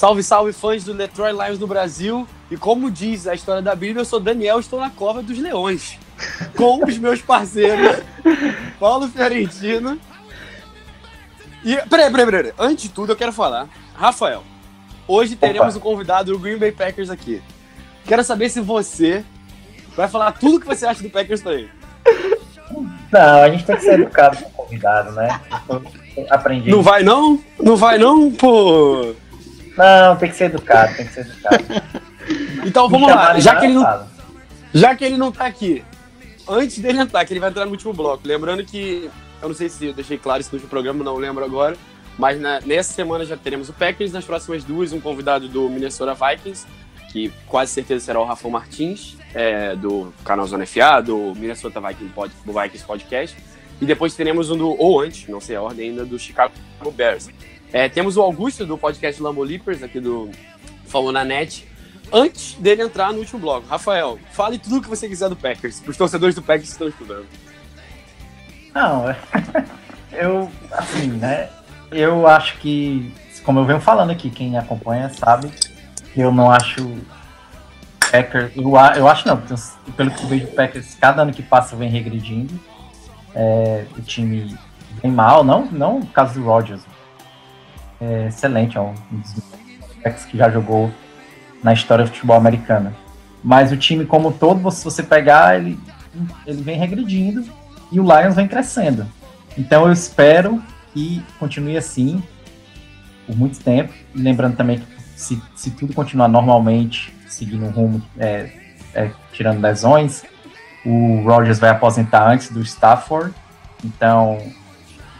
Salve, salve fãs do Detroit Lions do Brasil. E como diz a história da Bíblia, eu sou Daniel, estou na cova dos leões. Com os meus parceiros, Paulo Fiorentino. E. Peraí, peraí, peraí. Antes de tudo, eu quero falar. Rafael, hoje teremos o convidado do Green Bay Packers aqui. Quero saber se você vai falar tudo o que você acha do Packers pra ele. Não, a gente tem que ser educado com o convidado, né? Eu aprendi. Não vai não? Não vai não, pô? Não, tem que ser educado, tem que ser educado. Então vamos lá. Já que ele não. Já que ele não tá aqui, antes dele entrar, que ele vai entrar no último bloco, lembrando que, eu não sei se eu deixei claro isso no último programa, não lembro agora, mas na- nessa semana já teremos o Packers, nas próximas duas, um convidado do Minnesota Vikings, que quase certeza será o Rafa Martins, é, do canal Zona FA, do Minnesota Vikings, Pod, do Vikings Podcast, e depois teremos um do, ou antes, não sei a ordem ainda, do Chicago Bears. É, temos o Augusto, do podcast Lambo Leapers, aqui do Falou na Net, antes dele entrar no último bloco. Rafael, fale tudo o que você quiser do Packers, os torcedores do Packers estão estudando. Não, eu, assim, né? Eu acho que, como eu venho falando aqui, quem acompanha sabe que eu não acho Packers. Eu, eu acho não, pelo que eu vejo, Packers, cada ano que passa, vem regredindo. É, o time vem mal, não, não o caso do Rodgers. É excelente, é um dos que já jogou na história do futebol americano. Mas o time como um todo, se você pegar, ele, ele vem regredindo e o Lions vem crescendo. Então eu espero que continue assim por muito tempo. E lembrando também que se, se tudo continuar normalmente, seguindo um rumo, é, é, tirando lesões, o Rodgers vai aposentar antes do Stafford. Então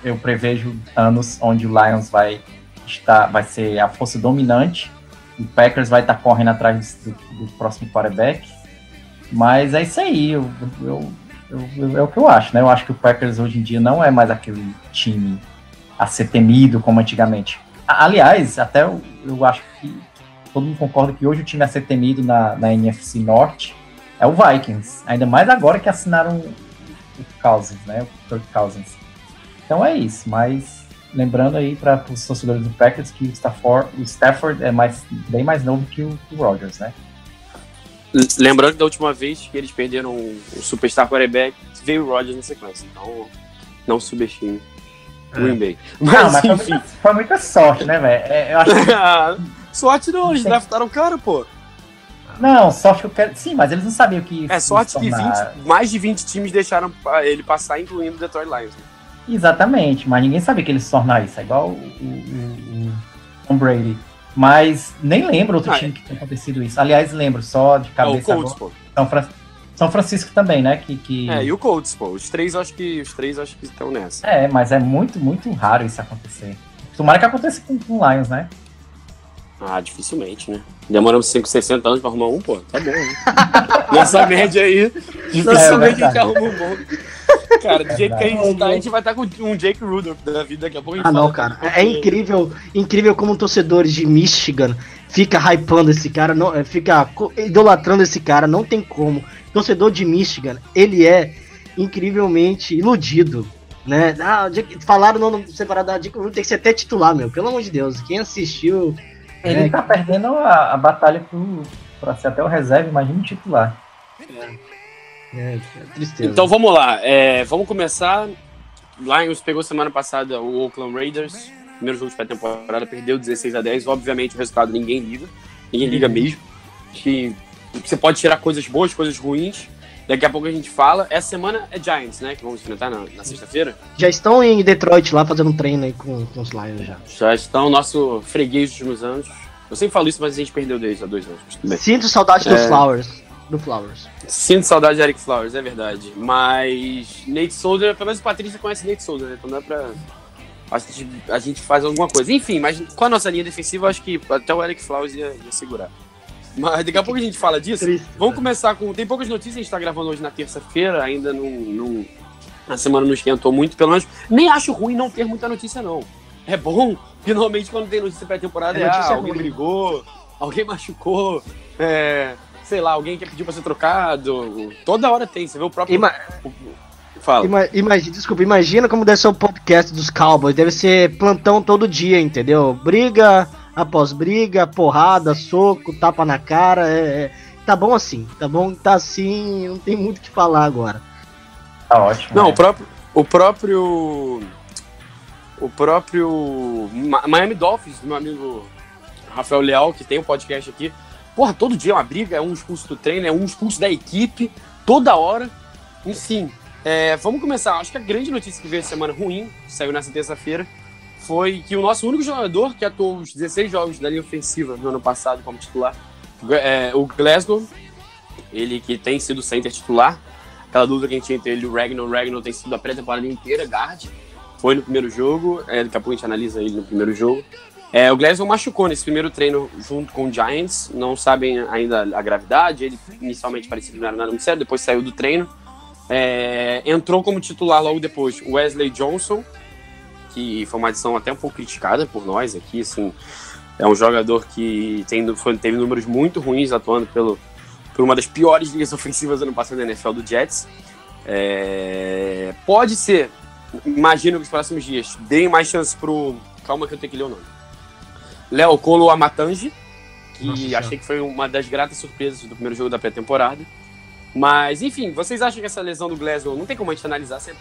eu prevejo anos onde o Lions vai estar, vai ser a força dominante. O Packers vai estar correndo atrás do, do próximo quarterback. Mas é isso aí. Eu, eu, eu- é o que eu acho, né? Eu acho que o Packers hoje em dia não é mais aquele time a ser temido como antigamente. Aliás, até eu, eu acho que todo mundo concorda que hoje o time a ser temido na, na NFC Norte é o Vikings. Ainda mais agora que assinaram o Cousins, né? O Kirk Cousins. Então é isso, mas lembrando aí para os torcedores do Packers que o Stafford, o Stafford é mais, bem mais novo que o, o Rodgers, né? Lembrando que da última vez que eles perderam o superstar quarterback, veio o Rodgers na sequência. Então, não subestime o Green Bay. Mas, Não, mas foi enfim. muita, foi muita sorte, né, velho? É, eu acho que sorte não, eles draftaram o cara, pô. Não, sorte que eu quero. Sim, mas eles não sabiam que. É sorte que tornar- 20, mais de 20 times deixaram ele passar, incluindo o Detroit Lions. né? Exatamente, mas ninguém sabia que ele se tornar isso. É igual o, o, o Tom Brady. Mas nem lembro outro Ah, time que tenha acontecido isso. Aliás, lembro só de É, o cabeça Colts, agora. São, Fran- São Francisco também, né? Que, que... É, e o Colts, pô. Os três acho que os três acho que estão nessa. É, mas é muito, muito raro isso acontecer. Tomara que aconteça com, com o Lions, né? Ah, dificilmente, né? Demoramos 5, 60 anos pra arrumar um, pô. Tá bom, né? Nessa média aí, dificilmente a gente arruma um bom. Cara, do jeito que a gente tá, a gente vai estar com um Jake Rudolph da vida daqui a pouco. a Ah, não, cara. É incrível, incrível como torcedores de Michigan fica hypando esse cara, não, é, fica idolatrando esse cara, não tem como. Torcedor de Michigan, ele é incrivelmente iludido, né? Ah, Jake- falaram o nome separado da Dick Rule, tem que ser até titular, meu. Pelo amor de Deus, quem assistiu. Ele É. tá perdendo a, a batalha pro, pra ser até o reserva, imagina o titular. É, é tristeza. Então vamos lá, é, vamos começar. Lions pegou semana passada o Oakland Raiders, primeiro jogo de pré-temporada, perdeu 16 a 10. Obviamente o resultado ninguém liga, ninguém liga mesmo. Que você pode tirar coisas boas, coisas ruins. Daqui a pouco a gente fala. Essa semana é Giants, né? Que vamos enfrentar na, na sexta-feira. Já estão em Detroit lá fazendo um treino aí com, com os Lions já. Já estão nosso freguês dos últimos anos. Eu sempre falo isso, mas a gente perdeu desde há dois anos. Sinto saudade É. dos Flowers. do Flowers. Sinto saudade de Eric Flowers, é verdade. Mas Nate Solder, pelo menos o Patrícia conhece Nate Solder, né? Então dá pra. A gente, a gente faz alguma coisa. Enfim, mas com a nossa linha defensiva, eu acho que até o Eric Flowers ia, ia segurar. Mas daqui a pouco a gente fala disso. Triste, Vamos né? começar com. Tem poucas notícias, a gente tá gravando hoje na terça-feira, ainda não, não. A semana não esquentou muito, pelo menos. Nem acho ruim não ter muita notícia, não. É bom, finalmente, quando tem notícia pré-temporada, É é, notícia ah, alguém ruim. brigou, alguém machucou, é, sei lá, alguém quer pedir pra ser trocado. Toda hora tem, você vê o próprio. Ima- Fala. ima- imagina, desculpa, imagina como deve ser o podcast dos Cowboys. Deve ser plantão todo dia, entendeu? Briga após briga, porrada, soco, tapa na cara. é- é- Tá bom assim, tá bom? Tá assim, não tem muito o que falar agora. Tá ótimo. Não, né? o próprio. O próprio. O próprio Miami Dolphins, do meu amigo Rafael Leal, que tem um podcast aqui. Porra, todo dia é uma briga, é um expulso do treino, é um expulso da equipe, toda hora. Enfim, é, vamos começar. Acho que a grande notícia que veio essa semana ruim, saiu nessa terça-feira, foi que o nosso único jogador que atuou os 16 jogos da linha ofensiva no ano passado como titular, é, o Glasgow, ele que tem sido center titular, aquela dúvida que a gente tinha entre ele e o Ragnar. O Ragnar tem sido a pré-temporada inteira guard. Foi no primeiro jogo, é, daqui a pouco a gente analisa ele no primeiro jogo. É, o Glasgow machucou nesse primeiro treino junto com o Giants, não sabem ainda a gravidade. Ele inicialmente parecia que não era nada muito sério, depois saiu do treino. É, entrou como titular logo depois o Wesley Johnson, que foi uma adição até um pouco criticada por nós aqui. Assim, é um jogador que tem, foi- teve números muito ruins atuando pelo, por uma das piores linhas ofensivas do ano passado da NFL do Jets. É, pode ser, imagino que nos próximos dias, deem mais chance pro. Calma que eu tenho que ler o nome. Léo Colo Amatangi, que Nossa achei que foi uma das gratas surpresas do primeiro jogo da pré-temporada. Mas, enfim, vocês acham que essa lesão do Glasgow não tem como a gente analisar? Se é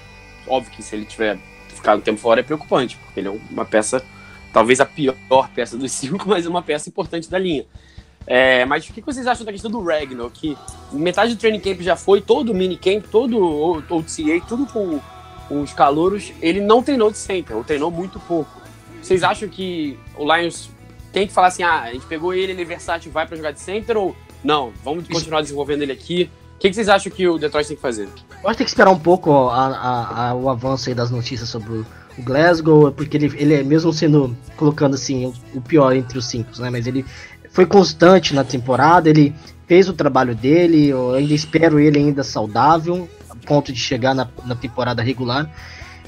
óbvio que se ele tiver ficado um tempo fora é preocupante, porque ele é uma peça, talvez a pior peça dos cinco, mas é uma peça importante da linha. É, mas o que vocês acham da questão do Ragnar? Que metade do training camp já foi, todo o minicamp, todo o OTA, tudo com, os calouros, ele não treinou de center, ou treinou muito pouco. Vocês acham que o Lions tem que falar assim, ah, a gente pegou ele, ele é versátil, vai pra jogar de center, ou não, vamos continuar desenvolvendo ele aqui? O que, que vocês acham que o Detroit tem que fazer? Eu acho que tem que esperar um pouco ó, a- a- a- o avanço das notícias sobre o, o Glasgow, porque ele, ele é mesmo sendo, colocando assim, o, o pior entre os cinco, né? Mas ele foi constante na temporada, ele fez o trabalho dele, eu ainda espero ele ainda saudável, a ponto de chegar na, na temporada regular.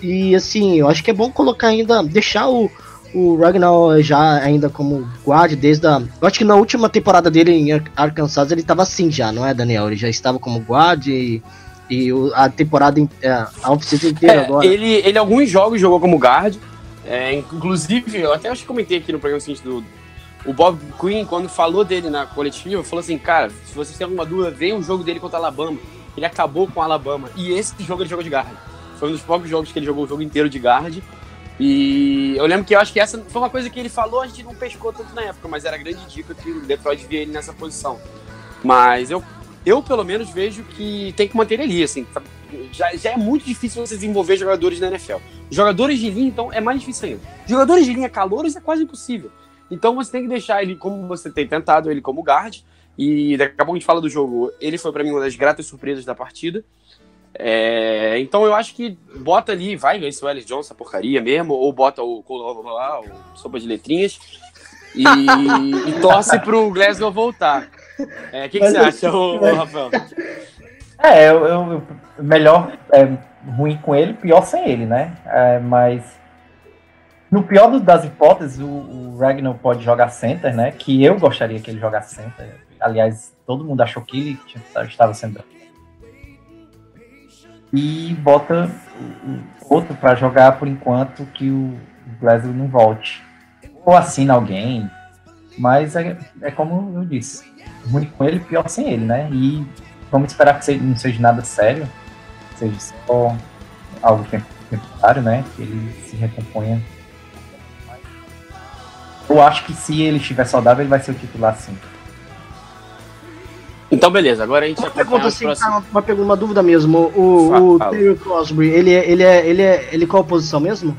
E assim, eu acho que é bom colocar ainda, deixar o, o Ragnar já ainda como guarda desde a. Eu acho que na última temporada dele em Ar- Arkansas ele tava assim já, não é, Daniel? Ele já estava como guarda e, e a temporada, é, a off-season inteira É, agora. ele, ele alguns jogos jogou como guard. É, inclusive, eu até acho que comentei aqui no programa seguinte do. O Bob Quinn, quando falou dele na coletiva, falou assim: Cara, se vocês têm alguma dúvida, vê o jogo dele contra a Alabama. Ele acabou com a Alabama. E esse jogo ele jogou de guard. Foi um dos poucos jogos que ele jogou o jogo inteiro de guard. E eu lembro que eu acho que essa foi uma coisa que ele falou, a gente não pescou tanto na época, mas era grande dica que o Detroit via ele nessa posição. Mas eu, eu pelo menos, vejo que tem que manter ele ali, assim. Já, já é muito difícil você desenvolver jogadores na NFL. Jogadores de linha, então, é mais difícil ainda. Jogadores de linha calouros é quase impossível. Então você tem que deixar ele como você tem tentado, ele como guard. E daqui a pouco a gente fala do jogo. Ele foi pra mim uma das gratas surpresas da partida. É, então eu acho que bota ali, vai ver se o Ellis Johnson, essa porcaria mesmo, ou bota o Colo lá, o sopa de letrinhas, e, e torce pro Glasgow voltar. É, O que, que Mas você eu- acha, ô, ô, Rafael? É, eu, eu- melhor é, ruim com ele, pior sem ele, né? É, mas no pior das hipóteses, o, o Ragnar pode jogar center, né? Que eu gostaria que ele jogasse center. Aliás, todo mundo achou que ele estava sendo. E bota outro para jogar por enquanto que o, Glasgow não volte. Ou assina alguém. Mas é, é como eu disse. Ruim com ele, pior sem ele, né? E vamos esperar que não seja nada sério, seja só algo tem- temporário, né? Que ele se recomponha. Eu acho que se ele estiver saudável, ele vai ser o titular sim. Então, beleza, agora a gente Uma pergunta assim, próximos. tá, uma, pergunta, uma dúvida mesmo. O, o Fala. Terry Crosby, ele é, ele é, ele é, ele qual posição mesmo?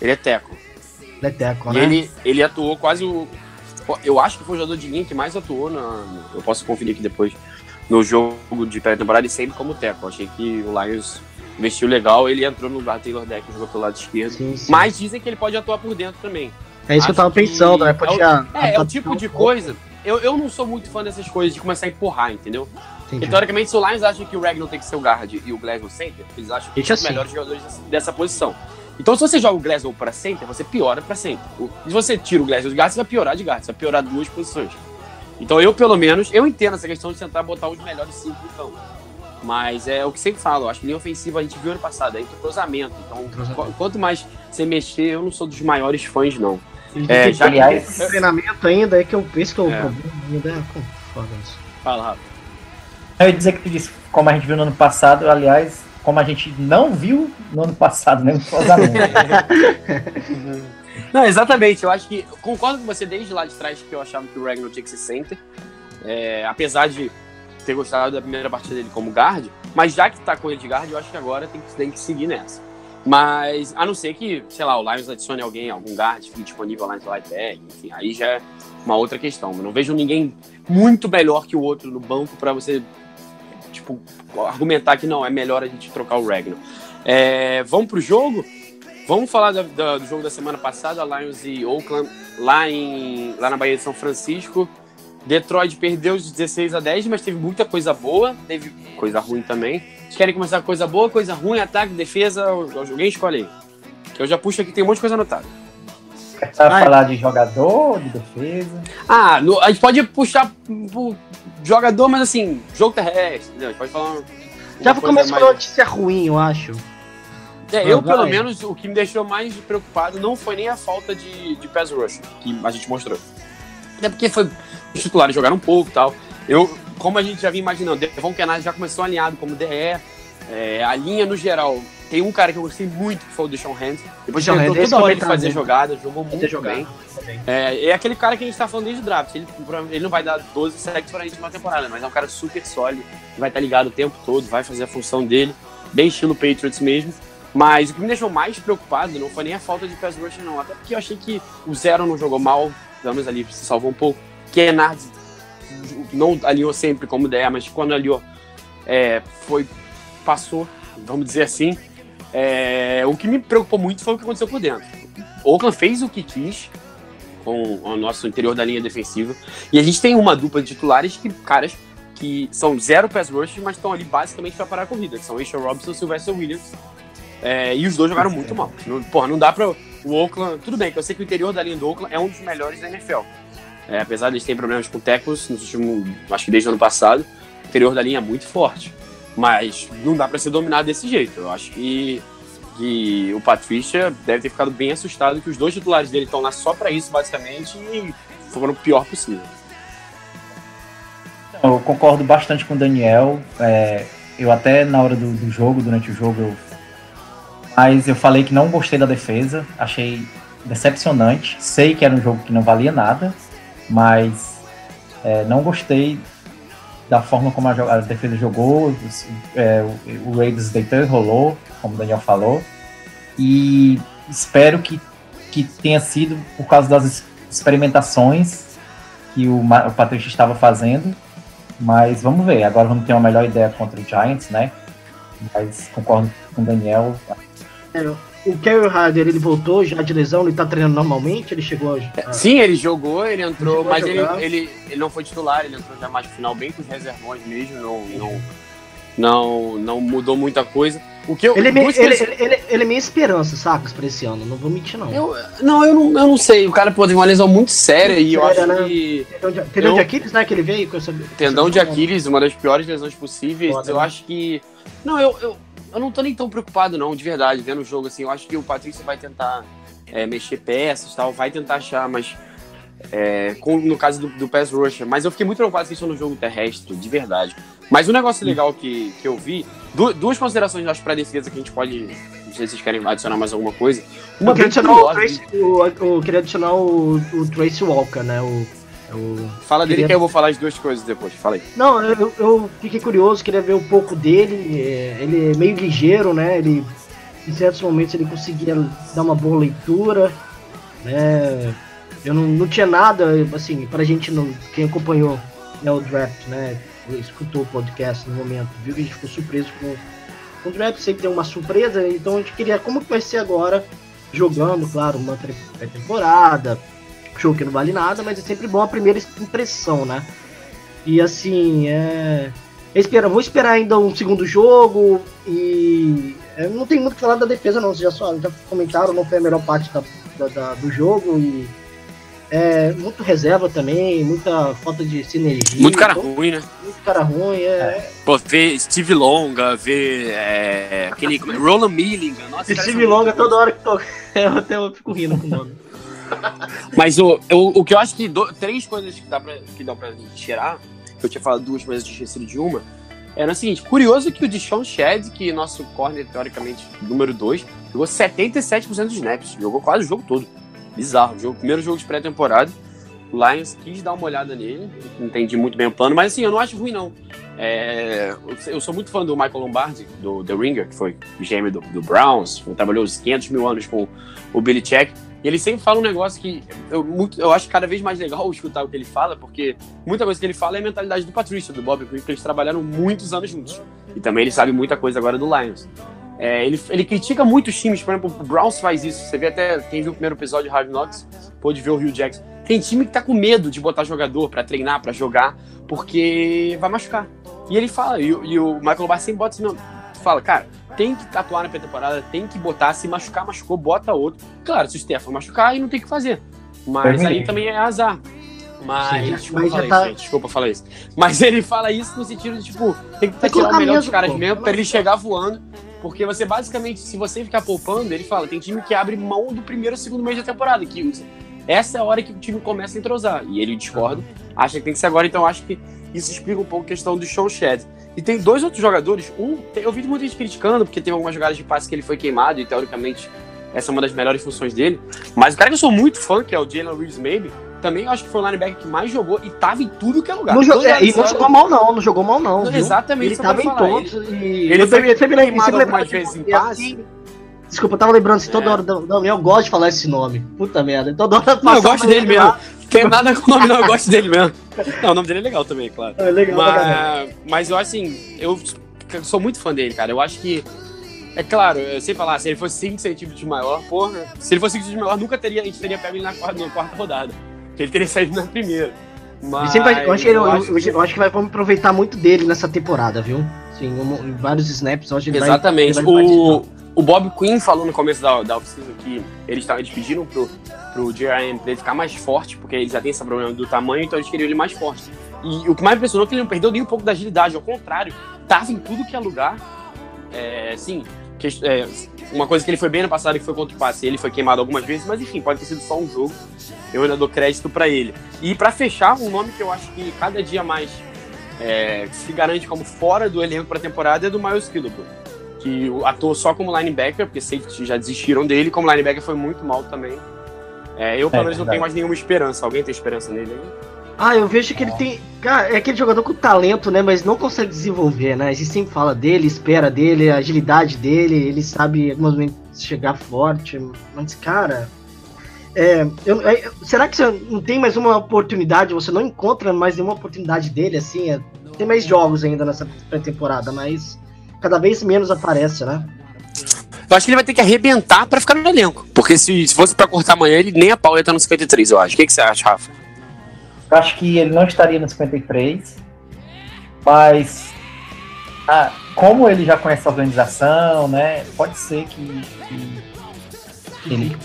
Ele é teco. Ele é teco, né? ele, ele atuou quase o. Eu acho que foi o jogador de linha que mais atuou na. Eu posso conferir aqui depois. no jogo de pré-temporada e sempre como teco. Achei que o Lions investiu legal, ele entrou no lugar Taylor Deck, jogou pelo lado esquerdo. Sim, sim. Mas dizem que ele pode atuar por dentro também. é isso que eu tava acho pensando, né? é Pode o- já- É, é o tipo de coisa. Eu, eu não sou muito fã dessas coisas de começar a empurrar, entendeu? Porque Entendi. teoricamente, se o Lions acha que o Ragnar tem que ser o guard e o Glasgow center, eles acham que são os assim. melhores jogadores dessa, posição. Então, se você joga o Glasgow pra center, você piora pra center. Se você tira o Glasgow de guard, você vai piorar de guard, você vai piorar duas posições. Então, eu, pelo menos, eu entendo essa questão de tentar botar os melhores cinco no campo. Mas é o que sempre falo, acho que linha ofensiva a gente viu ano passado, é entrosamento. Então, Entrosamento. qu- quanto mais você mexer, eu não sou dos maiores fãs, não. É, já que- esse treinamento ainda, é que eu penso que é o É. problema ainda é foda isso. Fala, Rafa. Eu ia dizer que tu disse, como a gente viu no ano passado, aliás, como a gente não viu no ano passado, né? Não, exatamente. Eu acho que. Concordo com você desde lá de trás que eu achava que o Ragnar tinha que ser center. É, apesar de ter gostado da primeira partida dele como guard. Mas já que tá com ele de guard, eu acho que agora tem que, tem que seguir nessa. Mas, a não ser que, sei lá, o Lions adicione alguém, algum guard fique disponível lá no Lightback, enfim, aí já é uma outra questão. Eu não vejo ninguém muito melhor que o outro no banco pra você, tipo, argumentar que não, é melhor a gente trocar o Ragnar. É, vamos pro jogo? Vamos falar da- da- do jogo da semana passada, Lions e Oakland, lá, em, lá na Bahia de São Francisco. Detroit perdeu de 16 a 10, mas teve muita coisa boa, teve coisa ruim também. Vocês querem começar com coisa boa, coisa ruim, ataque, defesa? Alguém escolhe aí. Que eu já puxo aqui, tem um monte de coisa anotada. Pra Ah, falar de jogador, de defesa. Ah, no- a gente pode puxar pro jogador, mas assim, jogo terrestre, entendeu? A gente pode falar. uma- Já coisa começou mais- uma notícia ruim, eu acho. É, eu, pelo menos, o que me deixou mais preocupado não foi nem a falta de, de pass rush que a gente mostrou. Até porque foi, os titulares jogaram um pouco e tal. Eu, como a gente já vinha imaginando, Devon Kennard já começou alinhado como DE. é, a linha, no geral, tem um cara que eu gostei muito, que foi o Deshaun Hand. Depois Deshaun tentou esse toda hora de fazer jogada, jogou muito Ter jogado bem. também. É, é aquele cara que a gente tá falando desde o draft. Ele, ele não vai dar 12 sacks pra gente numa temporada, mas é um cara super sólido, vai estar ligado o tempo todo, vai fazer a função dele, bem estilo Patriots mesmo. Mas o que me deixou mais preocupado não foi nem a falta de pass rush, não. Até porque eu achei que o Zero não jogou mal, pelo menos ali se salvou um pouco. Kennard não alinhou sempre como ideia, mas quando aliou, é, foi, passou, vamos dizer assim. É, o que me preocupou muito foi o que aconteceu por dentro. O Oakland fez o que quis com o nosso interior da linha defensiva. E a gente tem uma dupla de titulares que, caras, que são zero pass rush, mas estão ali basicamente para parar a corrida, que são Aisha Robinson e Sylvester Williams. É, e os dois jogaram muito mal. Porra, não dá pra. O Oakland. Tudo bem, que eu sei que o interior da linha do Oakland é um dos melhores da NFL. É, apesar de eles terem problemas com tackles nos últimos. Acho que desde o ano passado, o interior da linha é muito forte. Mas não dá pra ser dominado desse jeito. Eu acho que, que o Patrícia deve ter ficado bem assustado que os dois titulares dele estão lá só pra isso, basicamente, e foram o pior possível. Eu concordo bastante com o Daniel. é, eu até na hora do, do jogo, durante o jogo, eu. Mas eu falei que não gostei da defesa. Achei decepcionante. Sei que era um jogo que não valia nada, mas é, não gostei da forma como a, a defesa jogou. os- é, o, o Raiders deitou e rolou, como o Daniel falou. E espero que, que tenha sido por causa das es- experimentações que o, o Patrícia estava fazendo. Mas vamos ver. Agora vamos ter uma melhor ideia contra o Giants, né? Mas concordo com o Daniel. O Kerry Harder, ele voltou já de lesão, ele tá treinando normalmente, ele chegou hoje. Sim, ele jogou, ele entrou, a mas ele, ele, ele não foi titular, ele entrou já mais no final, bem com os reservões mesmo, não, não, não, não mudou muita coisa. O que eu, Ele é, ele, ele, ele- ele é minha esperança, sacas, pra esse ano. Não vou mentir, não. eu, não, eu não, eu não sei, o cara pô, teve uma lesão muito séria e eu Séria, acho né? que Tendão de, tendão eu- de Aquiles, né? Que ele veio com essa. tendão de Aquiles, uma das piores lesões possíveis, Foda, eu né? acho que, não, eu, eu, eu não tô nem tão preocupado não, de verdade, vendo o jogo assim, eu acho que o Patrício vai tentar é, mexer peças e tal, vai tentar achar, mas é, com- no caso do, do Pass Rusher, mas eu fiquei muito preocupado com isso no jogo terrestre, de verdade. Mas um negócio legal que, que eu vi, du- duas considerações acho pra defesa que a gente pode, não sei se vocês querem adicionar mais alguma coisa. Eu queria adicionar, o curiosa, o, o- queria adicionar o, o Tracy Walker, né? O, o... Fala dele queria- que eu vou falar as duas coisas depois, fala aí. Não, eu, eu fiquei curioso, queria ver um pouco dele. é, Ele é meio ligeiro, né? Ele, em certos momentos ele conseguia dar uma boa leitura, né? Eu não, não tinha nada, assim, pra gente, não, quem acompanhou né, o draft, né? escutou o podcast no momento, viu que a gente ficou surpreso com, com o draft, sempre tem uma surpresa, então a gente queria como que vai ser agora, jogando, claro, uma tre- pré-temporada, jogo que não vale nada, mas é sempre bom a primeira impressão, né? E assim, é. Espera, vou esperar ainda um segundo jogo e. é, não tem muito o que falar da defesa, não. Vocês já, só, já comentaram, não foi a melhor parte da, da- da- do jogo e. É, muito reserva também, muita falta de sinergia. Muito cara então, ruim, né? Muito cara ruim, é. Pô, ver Steve Longa, ver é, aquele. como é? Roland Milligan. Nossa, são longa muito toda hora que toca. Eu até eu fico rindo com o nome. Mas o, o, o que eu acho que do- três coisas que dá, pra, que dá pra tirar, que eu tinha falado duas, mas eu tinha esquecido de uma, era o seguinte: curioso que o Deshaun Shed, que nosso corner, teoricamente, número 2, jogou 77% dos snaps, jogou quase o jogo todo. Bizarro. Jogo, primeiro jogo de pré-temporada. O Lions quis dar uma olhada nele, entendi muito bem o plano, mas assim, eu não acho ruim, não. É, eu- sou muito fã do Michael Lombardi, do The Ringer, que foi GM do, do Browns, trabalhou os 500 mil anos com o Billy Check. E ele sempre fala um negócio que eu, muito, eu acho cada vez mais legal escutar o que ele fala, porque muita coisa que ele fala é a mentalidade do Patrícia, do Bob Quinn, que eles trabalharam muitos anos juntos. E também ele sabe muita coisa agora do Lions. É, ele, ele critica muito os times, por exemplo, o Browns faz isso. Você vê até, quem viu o primeiro episódio de Hard Knocks, pôde ver o Hugh Jackson. Tem time que tá com medo de botar jogador pra treinar, pra jogar, porque vai machucar. E ele fala, e, e o Michael Lombardi sempre bota assim, não, fala, cara, tem que atuar na pré-temporada, tem que botar, se machucar, machucou, bota outro. Claro, se o Stefan machucar, aí não tem o que fazer. Mas Terminei. aí também é azar. Mas, Sim, desculpa mas falar tá- isso, desculpa falar isso. Mas ele fala isso no sentido de, tipo, tem que que tirar o melhor dos caras pô. mesmo pra ele chegar voando. Porque você basicamente, se você ficar poupando, ele fala, tem time que abre mão do primeiro ou segundo mês da temporada, que usa. Essa é a hora que o time começa a entrosar. E ele discorda, acha que tem que ser agora, então eu acho que isso explica um pouco a questão do Sean Shed. E tem dois outros jogadores, um, eu vi muita gente criticando, porque tem algumas jogadas de passe que ele foi queimado, e teoricamente essa é uma das melhores funções dele. Mas o cara que eu sou muito fã, que é o Jalen Reeves Maybe, também eu acho que foi o linebacker que mais jogou e tava em tudo que é lugar. Não jo- Toda é, e não jogou mal, não. Não jogou mal, não. Exatamente Ele eu tava em todos. E... ele eu foi também- sempre sempre lembro- algumas vezes em e passe. assim- Desculpa, eu tava lembrando assim, toda É. hora. Não, eu gosto de falar esse nome. Puta merda. Toda hora Não, eu gosto dele ele mesmo. lá. Tem nada com o nome, não, eu gosto dele mesmo. Não, o nome dele é legal também, claro. É legal. Mas, mas eu assim, eu sou muito fã dele, cara. Eu acho que. É claro, eu sei falar, se ele fosse 5 centímetros maior, porra. Se ele fosse 5 centímetros maior, nunca teria, a gente teria pego ele na quarta, na quarta rodada. Porque ele teria saído na primeira. Mas. Vai- eu, acho que ele- eu, acho eu- eu acho que vai, vamos aproveitar muito dele nessa temporada, viu? Sim, um- em vários snaps, eu acho que ele vai- Exatamente. ele vai o, o Bob Quinn falou no começo da, da oficina que eles, tavam- eles pediram pro, pro JRM pra ele ficar mais forte, porque ele já tem esse problema do tamanho, então eles queriam ele mais forte. E o que mais impressionou é que ele não perdeu nem um pouco da agilidade, ao contrário, tava em tudo que é lugar. É, assim, que, é, uma coisa que ele foi bem no passado, que foi contra o passe, ele foi queimado algumas vezes, mas enfim, pode ter sido só um jogo. Eu ainda dou crédito pra ele. E pra fechar, um nome que eu acho que cada dia mais é, se garante como fora do elenco pra temporada é do Miles Killebrew que atuou só como linebacker, porque safety já desistiram dele, como linebacker foi muito mal também. É, eu, pelo É, menos, não tenho mais nenhuma esperança. Alguém tem esperança nele aí? Ah, eu vejo que ele tem. Cara, é aquele jogador com talento, né? Mas não consegue desenvolver, né? A gente sempre fala dele, espera dele, a agilidade dele, ele sabe em alguns momentos chegar forte. Mas, cara. é, eu- é, será que você não tem mais uma oportunidade? Você não encontra mais nenhuma oportunidade dele, assim? É, tem mais jogos ainda nessa pré-temporada, mas cada vez menos aparece, né? Eu acho que ele vai ter que arrebentar pra ficar no elenco. Porque se, se fosse pra cortar amanhã, ele nem a pau ia estar no 53, eu acho. O que, que você acha, Rafa? Eu acho que ele não estaria no 53, mas ah, como ele já conhece a organização, né? Pode ser que, que, que ele,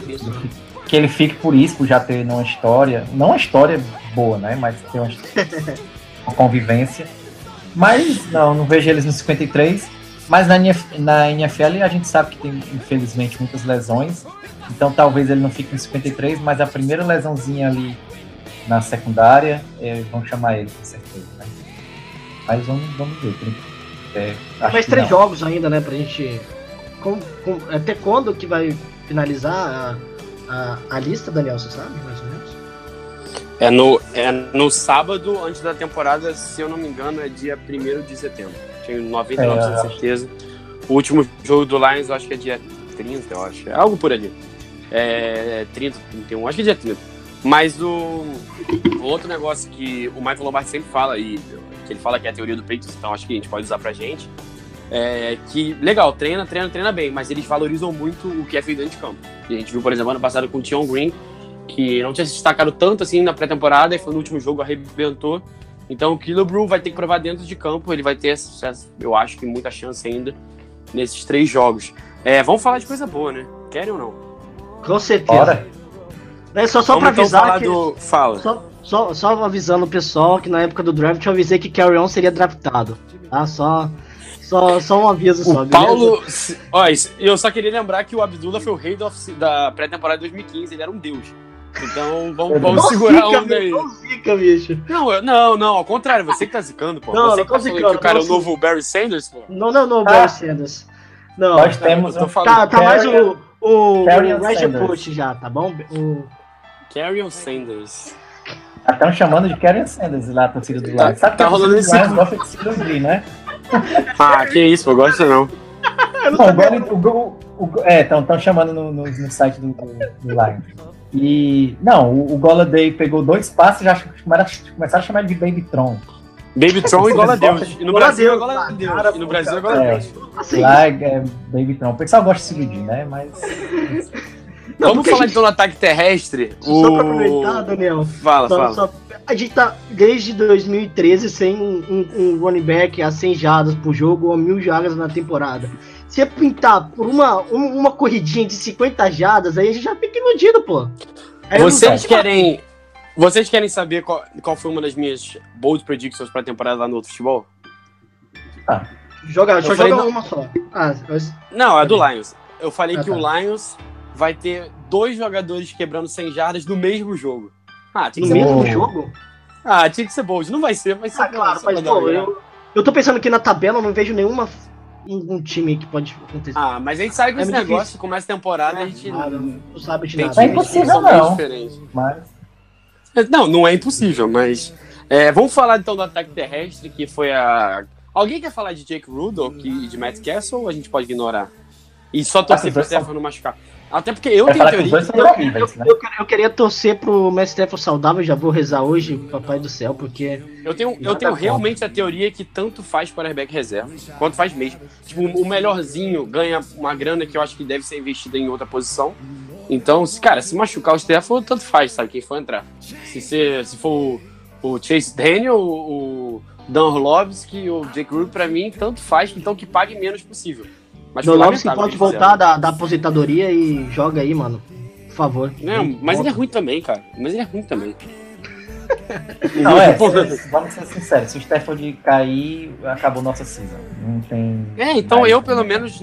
que ele fique por isso, por já ter uma história, não uma história boa, né? Mas ter uma, uma convivência. Mas não, não vejo eles no 53. Mas na, na NFL a gente sabe que tem, infelizmente, muitas lesões. Então talvez ele não fique no 53, mas a primeira lesãozinha ali na secundária, é, vão chamar ele, com certeza. Né? Mas vamos, vamos ver. É, mais três não. jogos ainda, né? Pra gente. com- com- até quando que vai finalizar a, a, a lista, Daniel? Você sabe, mais ou menos? É no, é no sábado, antes da temporada, se eu não me engano, é dia 1 de setembro. Tenho 99% É, de certeza. O último jogo do Lions, eu acho que é dia 30, eu acho. É algo por ali. É 30, 31, acho que é dia 30. Mas o, o outro negócio que o Michael Lombardi sempre fala, e que ele fala que é a teoria do Patriots, então acho que a gente pode usar pra gente, é que, legal, treina, treina, treina bem, mas eles valorizam muito o que é feito dentro de campo. E a gente viu, por exemplo, ano passado com o Tion Green, que não tinha se destacado tanto assim na pré-temporada, e foi no último jogo, arrebentou. Então o Killebrew vai ter que provar dentro de campo, ele vai ter, eu acho que muita chance ainda nesses três jogos. É, vamos falar de coisa boa, né? Querem ou não? Com certeza. Bora. É só, só pra então avisar falar que. do... Fala. Só, só, só avisando o pessoal que na época do draft eu avisei que Carry On seria draftado. Tá? Só, só, só um aviso só. O beleza? Paulo. se- Ó, eu só queria lembrar que o Abdullah foi o rei da pré-temporada de 2015, ele era um deus. Então vamos, vamos Não segurar zica, onda aí. meu, Não zica, bicho. Não, eu- não, não, ao contrário, você que tá zicando, pô. Não, você não que tô tá zicando, que o cara é o não, novo Barry Sanders, pô. Não, não, não, Ah. Barry Sanders. Não, Nós temos eu um tá, tá mais o, o, o Reggie. Bush já, tá bom? O, Carrion Sanders. Estão chamando de Karen Sanders lá, torcida do Tá- Lions. Sabe tá a rolando esse- gosta de se iludir, né? Ah, que isso, pô, gosta não. Não, agora o, o, o, é, estão chamando no, no, no site do, do, do Lions. E, não, o, o Golladay pegou dois passes e já começaram, começaram a chamar ele de Baby Tron. Baby Tron igual a Deus. E no Brasil é Deus, igual a cara, Deus. E no Brasil é cara. igual a É. Deus. assim, Lá é Baby Tron. O pessoal gosta de se iludir, né? Mas. Não, Vamos falar gente- então do ataque terrestre. só pra aproveitar, Daniel, Fala, Só- fala. só- a gente tá desde 2013 sem um, um- um running back a 100 jardas por jogo ou a 1000 jardas na temporada. Se pintar por uma, um- uma corridinha de 50 jardas, aí a gente já fica iludido, pô. Aí eu não Vocês querem. Vocês querem saber qual, qual foi uma das minhas bold predictions pra temporada lá no outro futebol? Joga, só Eu falei joga não- uma só. Ah, mas- Não, é do Lions. Eu falei Ah, que tá. o Lions vai ter dois jogadores quebrando 100 jardas no mesmo jogo. Ah, tinha no que ser mesmo bold. jogo? Ah, tinha que ser bold. Não vai ser, vai ser. Ah, claro, só mas pô, eu, eu tô pensando que na tabela eu não vejo nenhuma um, um time que pode acontecer. Ah, mas a gente sabe que É esse negócio difícil. começa a temporada, a gente Nada, não sabe de tem nada. É impossível, meio não. mas Não, não é impossível, mas. é, vamos falar então do ataque terrestre, que foi a. Alguém quer falar de Jake Rudolph e de Matt Castle ou a gente pode ignorar? E só torcer os pro Stefano não machucar. Até porque eu vai tenho teoria. dois são horríveis, né? Eu, queria- eu queria torcer pro Mestre Stafford saudável, já vou rezar hoje, papai do céu, porque Eu tenho, eu tenho contra. realmente a teoria que tanto faz quarterback reserva, quanto faz mesmo. Tipo, o melhorzinho ganha uma grana que eu acho que deve ser investida em outra posição. Então, se, cara, se machucar o Stefano, tanto faz, sabe? Quem for entrar. Se, ser, se for o, o Chase Daniel, o, o Dan Orlovsky, o Jake Rudolph, pra mim, tanto faz, então que pague menos possível. Mas pode que eles voltar da, da aposentadoria e joga aí, mano. Por favor. Não, mas ele é ruim também, cara. Mas ele é ruim também. Não, é, se- vamos ser sinceros, se o Stafford cair, acabou nossa season. Não tem. É, então eu pelo menos.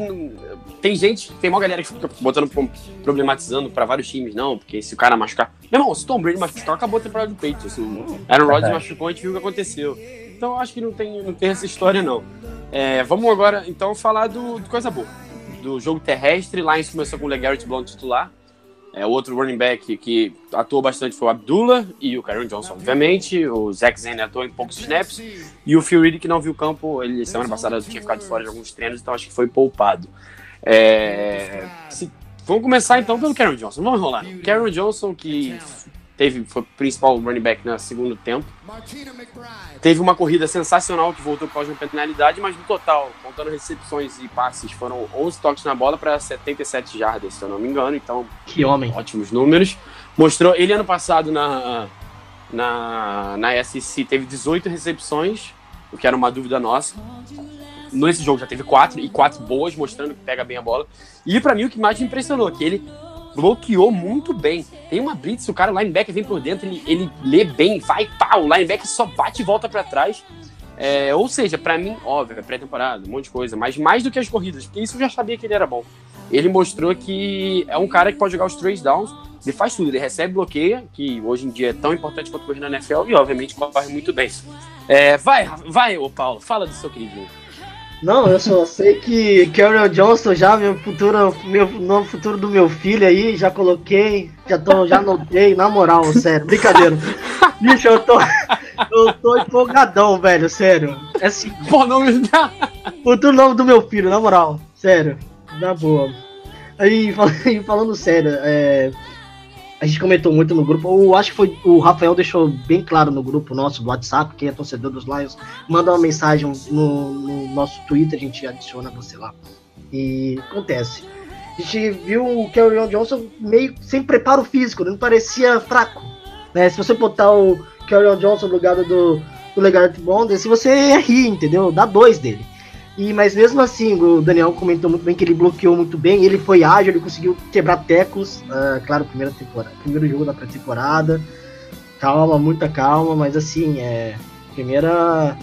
Tem gente, tem uma galera que fica botando, pro- problematizando pra vários times, não, porque se o cara machucar. Meu irmão, se o Tom Brady machucar, acabou a temporada do Patriots. O Aaron Rodgers machucou, a gente viu o que aconteceu. Então eu acho que não tem, não tem essa história, não. É, vamos agora, então, falar do, do coisa boa. Do jogo terrestre. Lions começou com o LeGarrette Blount titular. É, o outro running back que atuou bastante foi o Abdullah e o Karen Johnson, obviamente. O Zach Zen atuou em poucos snaps. E o Phil Reed, que não viu o campo, ele semana passada tinha ficado de fora de alguns treinos, então acho que foi poupado. É, se- vamos começar então pelo Karen Johnson. Vamos enrolar. Karen Johnson, que teve, foi o principal running back no segundo tempo. Teve uma corrida sensacional que voltou por causa de uma penalidade, mas no total, contando recepções e passes, foram 11 toques na bola para 77 jardas, se eu não me engano. Então, Que homem. ótimos números. Mostrou, ele ano passado na, na, na SEC teve 18 recepções, o que era uma dúvida nossa. Nesse jogo já teve quatro, e quatro boas, mostrando que pega bem a bola. E pra mim o que mais me impressionou, que ele bloqueou muito bem. Tem uma blitz, o cara, o linebacker vem por dentro, ele, ele lê bem, vai, pá, o linebacker só bate e volta pra trás. É, ou seja, pra mim, óbvio, é pré-temporada, um monte de coisa, mas mais do que as corridas, porque isso eu já sabia que ele era bom. Ele mostrou que é um cara que pode jogar os três downs, ele faz tudo, ele recebe bloqueia, que hoje em dia é tão importante quanto correr na NFL, e obviamente corre muito bem. É, vai, vai, ô Paulo, fala do seu queridinho. Não, eu só sei que Carol Johnson já, meu futuro, meu novo futuro do meu filho aí, já coloquei, já tô, já anotei, na moral, sério, brincadeira. Bicho, eu tô, eu tô empolgadão, velho, sério. É assim, Pô, não me dá. futuro novo do meu filho, na moral, sério, na boa. Aí, falando sério, é, a gente comentou muito no grupo. Eu acho que foi o Rafael deixou bem claro no grupo nosso do WhatsApp, quem é torcedor dos Lions, manda uma mensagem no, no nosso Twitter, a gente adiciona você lá. E acontece. A gente viu o Kerryon Johnson meio sem preparo físico, não parecia fraco. Né? Se você botar o Kerryon Johnson no lugar do, do Legarrette Bond, se você rir, entendeu? Dá dois dele. E, mas mesmo assim, o Daniel comentou muito bem que ele bloqueou muito bem, ele foi ágil, ele conseguiu quebrar tecos. Uh, claro, primeira temporada, primeiro jogo da pré-temporada. Calma, muita calma, mas assim, é. Primeira.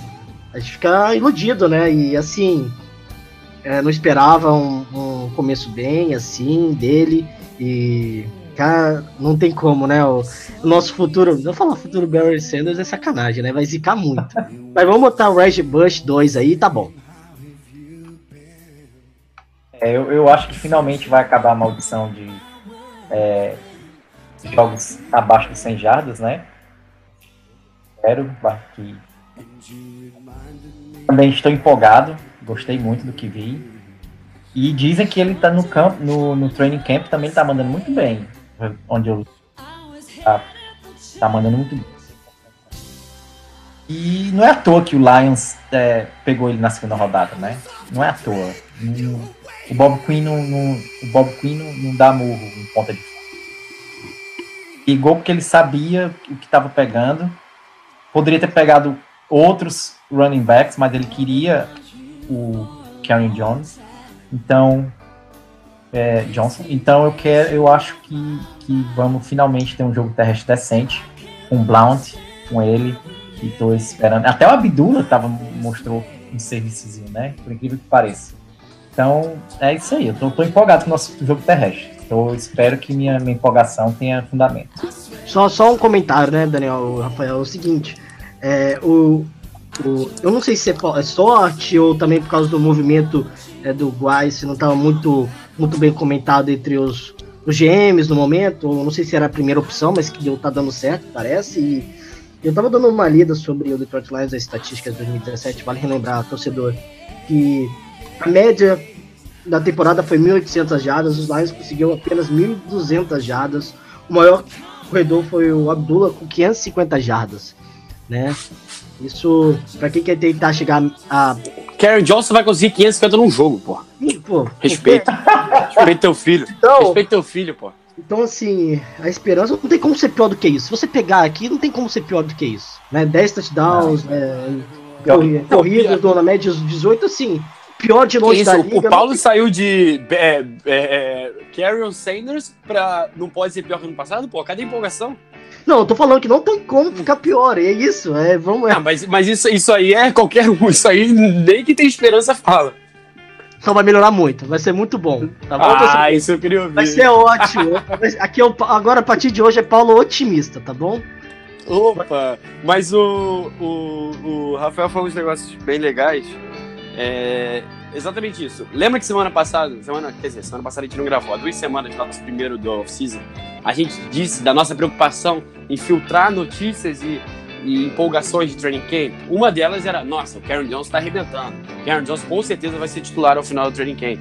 A gente fica iludido, né? E assim. É, não esperava um, um, começo bem, assim, dele. E. Cara, não tem como, né? O, o nosso futuro. Não falar futuro Barry Sanders é sacanagem, né? Vai zicar muito. mas vamos botar o Reg Bush 2 aí, tá bom. É, eu, eu acho que finalmente vai acabar a maldição de é, jogos abaixo de 100 jardas, né? Espero que. Também estou empolgado, gostei muito do que vi. E dizem que ele tá no campo, no, no training camp também tá mandando muito bem. Onde eu. Tá, tá mandando muito bem. E não é à toa que o Lions é, pegou ele na segunda rodada, né? Não é à toa. Não, o Bob Quinn não, não, o Bob Quinn não, não dá murro em ponta de Ligou porque ele sabia o que estava pegando. Poderia ter pegado outros running backs, mas ele queria o Karen Jones. Então, é, Johnson. Então eu quero, eu acho que, que vamos finalmente ter um jogo terrestre decente com Blount, com ele. E tô esperando. Até o Abdullah tava, mostrou um serviçozinho, né? Por incrível que pareça. Então, é isso aí. Eu tô, tô empolgado com o nosso jogo terrestre. Eu espero que minha, minha empolgação tenha fundamento. Só, só um comentário, né, Daniel, Rafael? É o seguinte: é, o, o, eu não sei se é, é sorte ou também por causa do movimento é, do Guay, se não estava muito, muito bem comentado entre os, os GMs no momento, ou não sei se era a primeira opção, mas que deu, tá dando certo, parece. E eu tava dando uma lida sobre o Detroit Lions, as estatísticas de 2017, vale relembrar, torcedor, que a média da temporada foi 1.800 jardas, os Lions conseguiram apenas 1.200 jardas. O maior corredor foi o Abdullah com 550 jardas, né? Isso, pra quem quer tentar chegar a. Karen Johnson vai conseguir 550 num jogo, pô. Pô, Respeita. Respeita teu filho. Então- Respeita teu filho, pô. Então, assim, a esperança não tem como ser pior do que isso. Se você pegar aqui, não tem como ser pior do que isso. Né? 10 touchdowns, né? corri- corridas, na média dos 18, assim, pior de longe isso, da o liga. Paulo não saiu de é, é, é, Carrion Sanders pra. Não pode ser pior que ano passado? Pô, cadê a empolgação? Não, eu tô falando que não tem como ficar pior. É isso, é, vamos, Ah, mas, mas isso, isso aí é qualquer um. Isso aí nem que tem esperança fala. Então vai melhorar muito, vai ser muito bom. Tá bom? Ah, isso eu queria ouvir. Vai ser ótimo. Aqui é o, agora a partir de hoje é Paulo otimista, tá bom? Opa! Mas o, o, o Rafael falou uns negócios bem legais. É exatamente isso. Lembra que semana passada, semana, quer dizer, semana passada a gente não gravou, há duas semanas, nosso primeiro do off-season, a gente disse da nossa preocupação em filtrar notícias e, e empolgações de training camp. Uma delas era, nossa, o Karen Jones tá arrebentando. O Karen Jones com certeza vai ser titular ao final do training camp.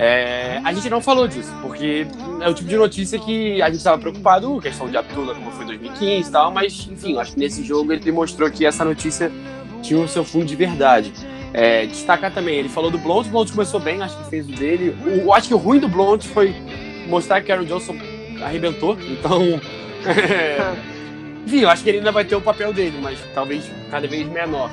É, a gente não falou disso, porque é o tipo de notícia que a gente estava preocupado, questão de Abdullah, como foi em 2015 e tal, mas, enfim, acho que nesse jogo ele demonstrou que essa notícia tinha o seu fundo de verdade. É, destacar também, ele falou do Blount, o Blount começou bem, acho que fez o dele. O, acho que o ruim do Blount foi mostrar que o Aaron Johnson arrebentou, então. enfim, eu acho que ele ainda vai ter o papel dele, mas talvez cada vez menor.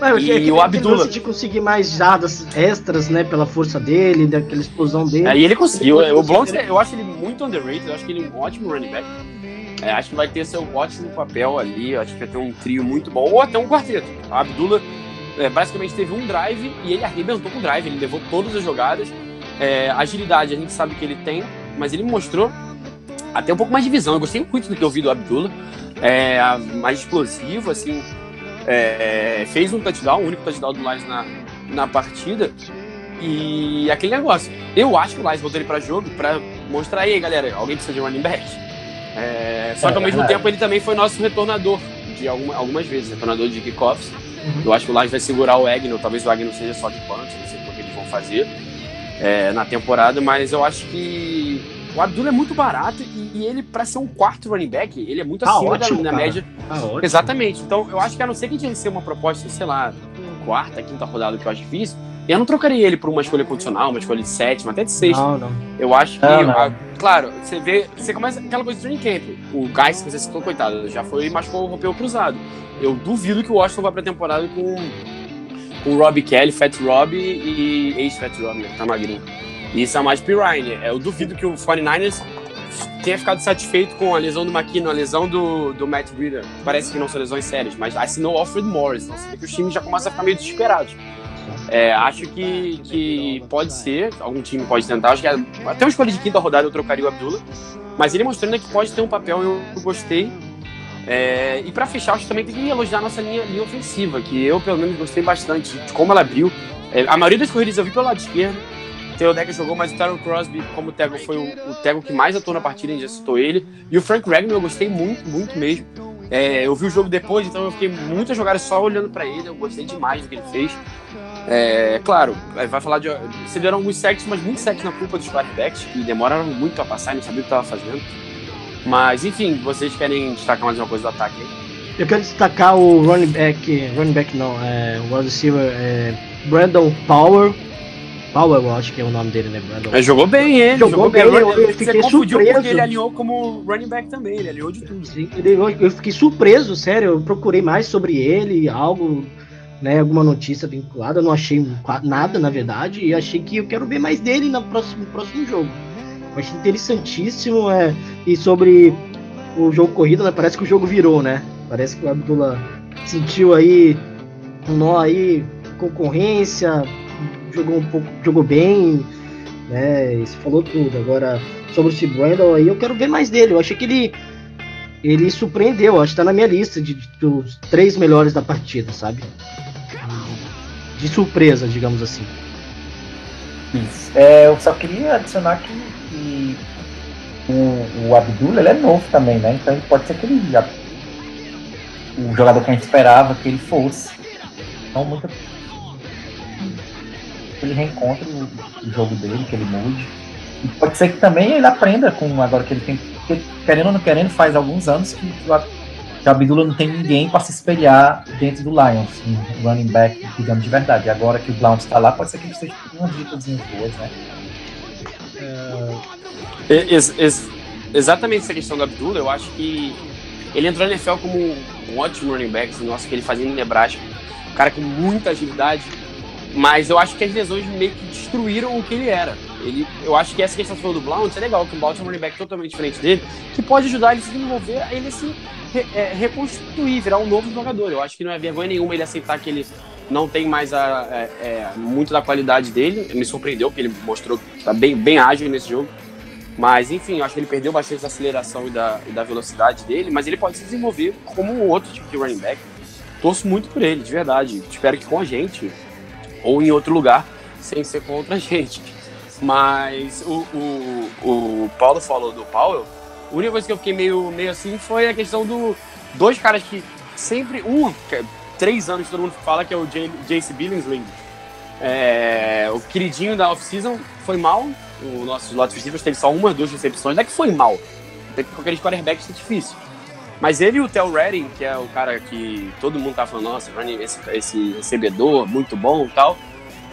Mas, E é que o Abdullah? de conseguir mais jardas extras, né? Pela força dele, daquela explosão dele. Aí ele conseguiu. Ele O Blount, eu acho ele muito underrated, eu acho que ele é um ótimo running back. É, acho que vai ter seu ótimo papel ali, acho que vai ter um trio muito bom, ou até um quarteto. A Abdullah é, basicamente teve um drive e ele arrebentou com o drive, ele levou todas as jogadas. É, agilidade a gente sabe que ele tem, mas ele mostrou até um pouco mais de visão. Eu gostei muito do que eu vi do Abdullah. É, mais explosivo, assim. é, fez um touchdown, o único touchdown do Lions na, na partida. E aquele negócio. Eu acho que o Lions botou ele pra jogo pra mostrar aí, galera, alguém precisa de running back. É, só É, que ao mesmo verdade. tempo ele também foi nosso retornador de alguma- algumas vezes, retornador de kickoffs. Uhum. Eu acho que o Lions vai segurar o Agnew, talvez o Agnew seja só de punch, não sei como que eles vão fazer é, na temporada, mas eu acho que o Abdullah é muito barato e, e ele, pra ser um quarto running back, ele é muito Tá acima ótimo, da, cara. média. Ótimo. Exatamente. Então, eu acho que a não ser que a gente receba uma proposta, sei lá, quarta, quinta rodada, que eu acho difícil, eu não trocaria ele por uma escolha condicional, uma escolha de sétima, até de sexta. Não, não. Eu acho que, Não, não. a- claro, você vê, você começa aquela coisa do training camp. O Guys, que você citou, coitado, já foi machucou, rompeu o cruzado. Eu duvido que o Washington vá pra temporada com com Rob Kelly, Fat Rob e ex-Fat Rob, né, tá magrinho. E Samaj Pirine. Eu duvido que o 49ers tenha ficado satisfeito com a lesão do McKinnon, a lesão do, do Matt Breeder. Parece que não são lesões sérias, mas assinou o Alfred Morris. Então você vê que os times já começam a ficar meio desesperados. É, acho que, que pode ser, algum time pode tentar. Acho que é- até uma escolha de quinta rodada eu trocaria o Abdullah. Mas ele mostrando que pode ter um papel, eu gostei. É, e pra fechar, acho que também tem que elogiar a nossa linha, linha ofensiva, que eu pelo menos gostei bastante de como ela abriu. É, a maioria das corridas eu vi pelo lado esquerdo. O Theo Decker jogou, mas o Tyron Crosby, como Tego, foi o, o Tego que mais atuou na partida, a gente já citou ele. E o Frank Regnor eu gostei muito, muito mesmo. É, eu vi o jogo depois, então eu fiquei muitas jogadas só olhando pra ele. Eu gostei demais do que ele fez. É, claro, vai falar de. Se deram alguns sacks, mas muitos sacks na culpa dos quarterbacks, que demoraram muito a passar, não sabia o que estava fazendo. Mas, enfim, vocês querem destacar mais uma coisa do ataque aí? Eu quero destacar o running back, running back não, é, o wide receiver é, Brandon Power. Power, eu acho que é o nome dele, né? Brandon. Ele jogou bem ele, Jogou bem, eu- eu Você fiquei surpreso. porque ele alinhou como running back também, ele alinhou de tudo. Sim, eu, eu fiquei surpreso, sério. Eu procurei mais sobre ele, algo, né, alguma notícia vinculada. Eu não achei nada, na verdade, e achei que eu quero ver mais dele no próximo, próximo jogo. Achei interessantíssimo. É, e sobre o jogo corrido, né, parece que o jogo virou, né? Parece que o Abdullah sentiu aí um nó aí, concorrência, jogou um pouco, jogou bem, né? Você falou tudo. Agora, sobre esse Brandon aí, eu quero ver mais dele. Eu achei que ele ele surpreendeu, acho que tá na minha lista de, de- dos três melhores da partida, sabe? De surpresa, digamos assim. Isso. É, eu só queria adicionar que o, o Abdullah ele é novo também, né? Então pode ser que ele já, o jogador que a gente esperava que ele fosse. Então muito que ele reencontre o, o jogo dele, que ele mude. E pode ser que também ele aprenda com agora que ele tem. Porque, querendo ou não querendo, faz alguns anos que, que o Abdullah não tem ninguém para se espelhar dentro do Lions, um running back, digamos de verdade. E agora que o Blount está lá, pode ser que ele esteja com umas dicas boas, né? Ex- ex- exatamente essa questão do Abdullah, eu acho que ele entrou na NFL como um ótimo running back, assim, nossa, que ele fazia em Nebraska. Um cara com muita agilidade, mas eu acho que as lesões meio que destruíram o que ele era. Ele, eu acho que essa questão que do Blount é legal, que o Blount é um running back totalmente diferente dele, que pode ajudar ele a se desenvolver, a ele se re- é, reconstituir, virar um novo jogador. Eu acho que não é vergonha nenhuma ele aceitar que ele não tem mais a, é, é, muito da qualidade dele. Me surpreendeu, porque ele mostrou que está bem, bem ágil nesse jogo. Mas, enfim, eu acho que ele perdeu bastante da aceleração e da, e da velocidade dele, mas ele pode se desenvolver como um outro tipo de running back. Torço muito por ele, de verdade. Espero que com a gente, ou em outro lugar, sem ser contra a gente. Mas o, o, o Paulo falou do Powell. A única coisa que eu fiquei meio, meio assim foi a questão do dois caras que sempre. Um, é três anos todo mundo fala que é o Jace Billingsley. É, o queridinho da off-season foi mal. O nosso slot receivers teve só uma, duas recepções. Não é que foi mal. Tem que com aqueles quarterbacks é difícil. Mas ele e o Tel Redding, que é o cara que todo mundo tá falando, nossa, esse, esse recebedor, muito bom e tal.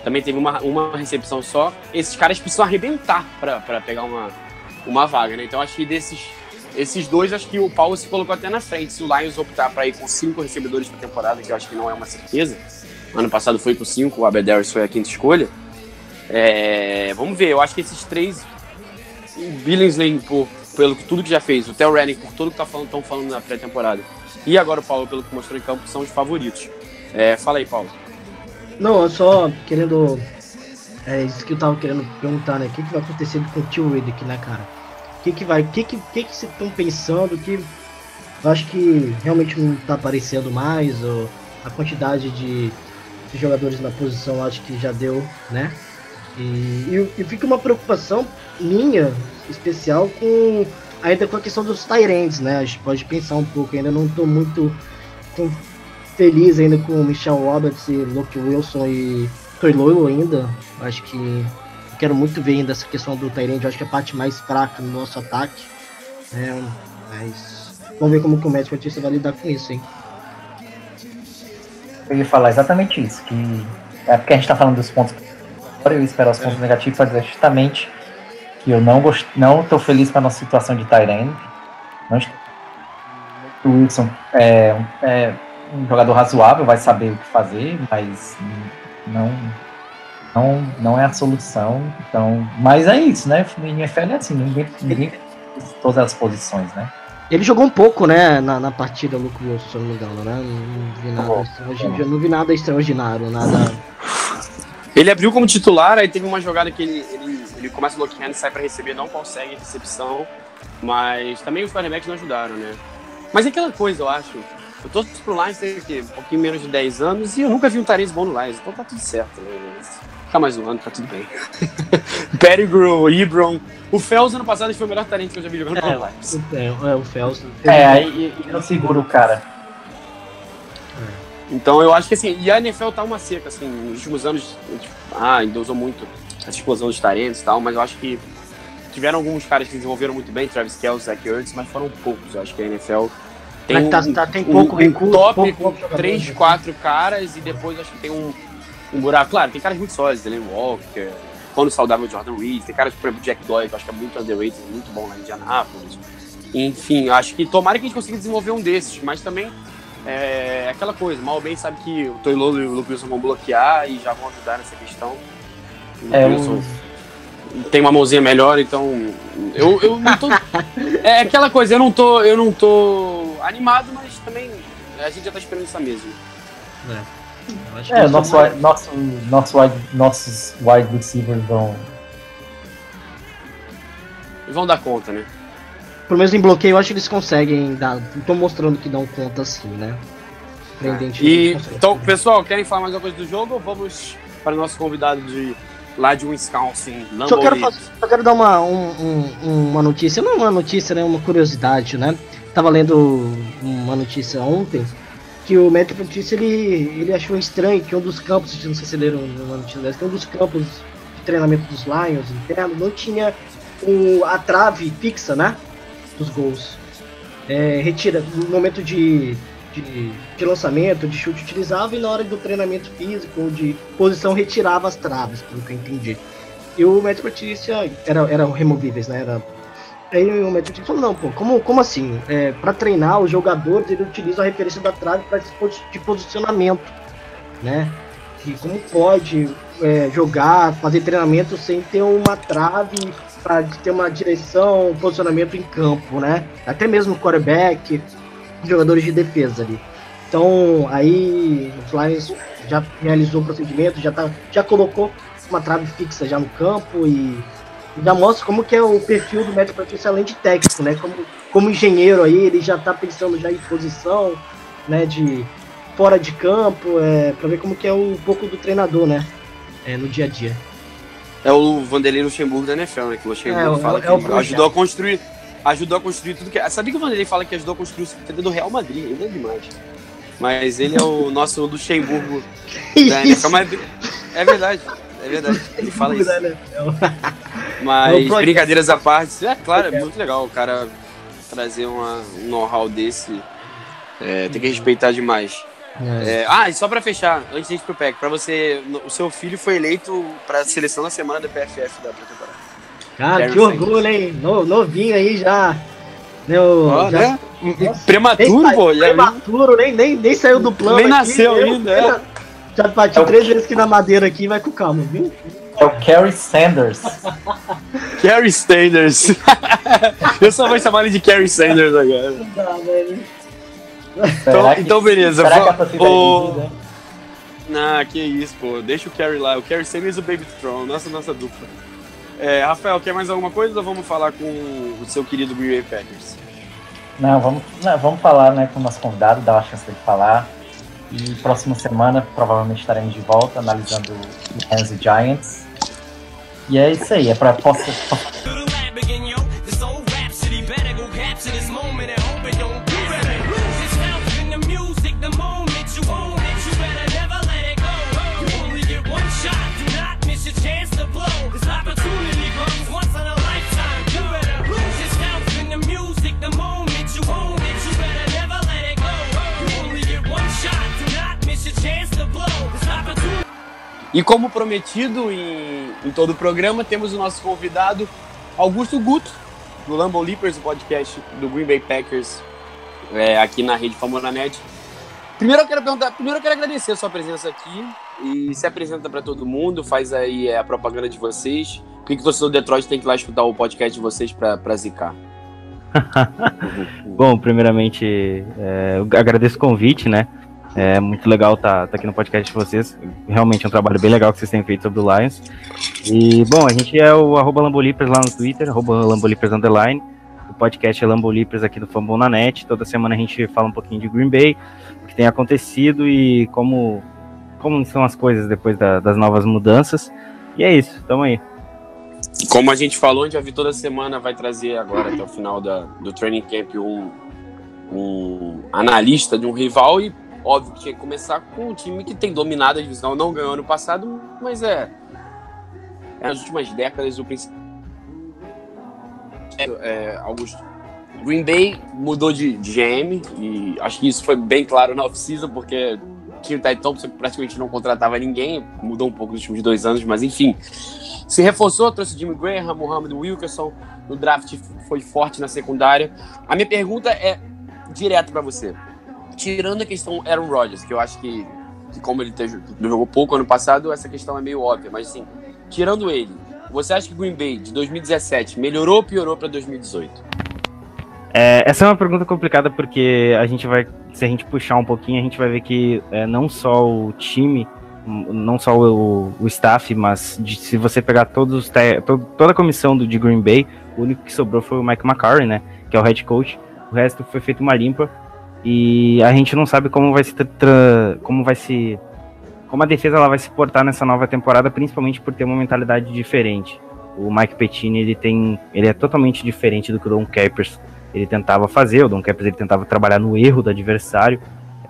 Também teve uma, uma recepção só. Esses caras precisam arrebentar pra pegar uma, uma vaga, né? Então acho que desses esses dois, acho que o Paulo se colocou até na frente. Se o Lions optar para ir com cinco recebedores por temporada, que eu acho que não é uma certeza. Ano passado foi com cinco, o Abedarius foi a quinta escolha. É, vamos ver, eu acho que esses três, o Billingsley por, pelo tudo que já fez, o Tel Renning por tudo que tá falando, estão falando na pré-temporada, e agora o Paulo pelo que mostrou em campo, são os favoritos. É, fala aí, Paulo. Não, só querendo. É isso que eu tava querendo perguntar, né? O que, que vai acontecer com o Tio Riddick, né, cara? O que, que vai. O que, que, que, que vocês estão pensando? Que eu acho que realmente não tá aparecendo mais, ou a quantidade de, de jogadores na posição acho que já deu, né? E, e, e fica uma preocupação minha, especial, com ainda com a questão dos Tyrants, né? A gente pode pensar um pouco, ainda não tô muito com- feliz ainda com Michel Roberts e Luke Wilson e Loyal ainda. Acho que quero muito ver ainda essa questão do Tyrande, eu acho que é a parte mais fraca no nosso ataque. É, mas vamos ver como que o Patricia vai lidar com isso, hein? Eu ia falar exatamente isso, que é porque a gente tá falando dos pontos agora eu ia esperar os pontos negativos para dizer justamente que eu não gost... não tô feliz com a nossa situação de Tyrande. Não estou... O Wilson é, é um jogador razoável, vai saber o que fazer, mas não não, não é a solução. Então, mas é isso, né? O NFL é assim, ninguém, ninguém todas as posições, né? Ele jogou um pouco, né, na, na partida Luke Wilson, se eu não me engano, né? Não, não vi nada Bom, extraordinário, não vi nada extraordinário, nada. Ele abriu como titular, aí teve uma jogada que ele, ele, ele começa bloqueando, sai pra receber, não consegue recepção. Mas também os quarterbacks não ajudaram, né? Mas é aquela coisa, eu acho. Eu torço pro Lions tem o quê? um pouquinho menos de 10 anos e eu nunca vi um Tyrese bom no Lions, então tá tudo certo, né? Ficar mais um ano, tá tudo bem. Pettigrew, Ebron. O Fells ano passado foi o melhor talento que eu já vi jogando É, Lions. é, é, o Fels. É, aí e não segura o cara. Então eu acho que assim, e a NFL tá uma seca, assim, nos últimos anos, tipo, ah, ainda usou muito essa explosão dos talentos e tal, mas eu acho que tiveram alguns caras que desenvolveram muito bem, Travis Kelce, Zach Ertz, mas foram poucos. Eu acho que a NFL tem Mas tá- um, tá- tem um- pouco um recurso, top pouco- com pouco três, né? quatro caras e depois acho que tem um, um buraco. Claro, tem caras muito sólidos, Dylan Walker, quando saudável Jordan Reed, tem caras, por exemplo, Jack Doyle, que eu acho que é muito underrated, muito bom lá em Indianapolis. Enfim, eu acho que tomara que a gente consiga desenvolver um desses, mas também é aquela coisa, mal ou bem sabe que o Toilolo e o Luke Wilson vão bloquear e já vão ajudar nessa questão. O É, Wilson o, tem uma mãozinha melhor, então eu, eu não tô. É aquela coisa, eu não tô, eu não tô animado, mas também a gente já tá esperando isso mesmo. Que é, eles nosso, wide- nosso, nosso wide, nossos wide receivers vão. E vão dar conta, né? Pelo menos em bloqueio, eu acho que eles conseguem dar. Estão mostrando que dão conta sim, né? E então, pessoal, querem falar mais alguma coisa do jogo ou vamos para o nosso convidado de lá de Wisconsin, Lambeau Só quero, fazer- só quero dar uma, um- um- uma notícia, não uma notícia, né? Uma curiosidade, né? Tava lendo uma notícia ontem que o Matt Patricia ele, ele achou estranho que um dos campos, não sei se leram uma notícia dessa, que um dos campos de treinamento dos Lions interno não tinha o, a trave fixa, né? Dos gols. É, retira no momento de, de, de lançamento, de chute utilizava e na hora do treinamento físico ou de posição retirava as traves, pelo que eu entendi. E o Matt Patricia era, eram removíveis, né? Era... Aí o Patricia falou, não, pô, como, como assim? É, para treinar os jogadores, ele utiliza a referência da trave para de posicionamento, né? E como pode é, jogar, fazer treinamento sem ter uma trave para ter uma direção, um posicionamento em campo, né? Até mesmo quarterback, jogadores de defesa ali. Então, aí o Lions já realizou o procedimento, já, tá, já colocou uma trave fixa já no campo e já mostra como que é o perfil do Matt Patricia além de técnico, né? Como, como engenheiro aí, ele já tá pensando já em posição, né? De fora de campo, é, para ver como que é um pouco do treinador, né? É, no dia a dia. É o Vanderlei Luxemburgo da NFL, né? Que o Luxemburgo É, fala é que projeto. ajudou a construir. Ajudou a construir tudo que. Sabia que o Vanderlei fala que ajudou a construir o CT do Real Madrid? Ele é demais. Mas ele é o nosso Luxemburgo da NFL. Mas é verdade. É verdade. Ele fala isso. Né? Mas É um projeto. brincadeiras à parte, é claro, é muito legal o cara trazer uma, um know-how desse. É, tem que respeitar demais. É, ah, e só pra fechar, antes de ir pro PEC, pra você. O seu filho foi eleito pra seleção da semana da PFF da pré-temporada. Cara, que orgulho, hein? No- novinho aí já. Meu, Ó, já né? Nossa, Prematuro, nem pô. prematuro, nem, nem, nem saiu do plano. Nem aqui, nasceu eu- ainda, é. Já bati É o- três vezes aqui na madeira aqui, vai com calma, viu? É o Kerry Sanders. Carrie Sanders. Eu só vou chamar ele de Carrie Sanders agora. Não dá, velho. Então, então beleza. Será que a o- é? Ah, que isso, pô. Deixa o Carrie lá. O Carrie Sanders e o Baby Throne. Nossa, nossa dupla. É, Rafael, quer mais alguma coisa ou vamos falar com o seu querido Green Bay Packers? Não, vamos, não, vamos falar né, com o nosso convidado, dar uma chance dele falar. E próxima semana provavelmente estaremos de volta analisando Lions e Giants. E é isso aí, é pra posso, E como prometido em, em todo o programa, temos o nosso convidado Augusto Guto, do Lambo Leapers, o podcast do Green Bay Packers, é, aqui na rede Famona Net. Primeiro eu quero perguntar, primeiro eu quero agradecer a sua presença aqui e se apresenta para todo mundo, faz aí é, a propaganda de vocês. Por que, que torcedor do Detroit tem que ir lá escutar o podcast de vocês para zicar? Bom, primeiramente, é, eu agradeço o convite, né? É muito legal estar aqui no podcast de vocês. Realmente é um trabalho bem legal que vocês têm feito sobre o Lions. E, bom, a gente é o arroba Lambolipers lá no Twitter, arroba Lambolipers Underline. O podcast é Lambolipers aqui do Fumble na Net. Toda semana a gente fala um pouquinho de Green Bay, o que tem acontecido e como, como são as coisas depois da- das novas mudanças. E é isso, tamo aí. Como a gente falou, a gente vai vir toda semana, vai trazer agora até o final da, do training camp um, um analista de um rival e óbvio que tinha que começar com um time que tem dominado a divisão, não ganhou ano passado, mas é, é nas últimas décadas o principal. É, Augusto. Green Bay mudou de, de GM e acho que isso foi bem claro na off-season, porque tinha o Ty Thompson que praticamente não contratava ninguém, mudou um pouco nos últimos dois anos, mas enfim. Se reforçou, trouxe Jimmy Graham, Mohamed Wilkerson, no draft foi forte na secundária. A minha pergunta é direto para você. Tirando a questão Aaron Rodgers, que eu acho que, que como ele te- jogou pouco ano passado, essa questão é meio óbvia, mas assim, tirando ele, você acha que Green Bay de 2017 melhorou ou piorou para 2018? É, essa é uma pergunta complicada porque a gente vai, se a gente puxar um pouquinho, a gente vai ver que é, não só o time, não só o, o staff, mas de- se você pegar todos to- toda a comissão do, de Green Bay, o único que sobrou foi o Mike McCarthy, né? Que é o head coach. O resto foi feito uma limpa e a gente não sabe como vai se como vai se como a defesa ela vai se portar nessa nova temporada, principalmente por ter uma mentalidade diferente. O Mike Pettine ele tem, ele é totalmente diferente do que o Don Capers ele tentava fazer. O Don Capers ele tentava trabalhar no erro do adversário,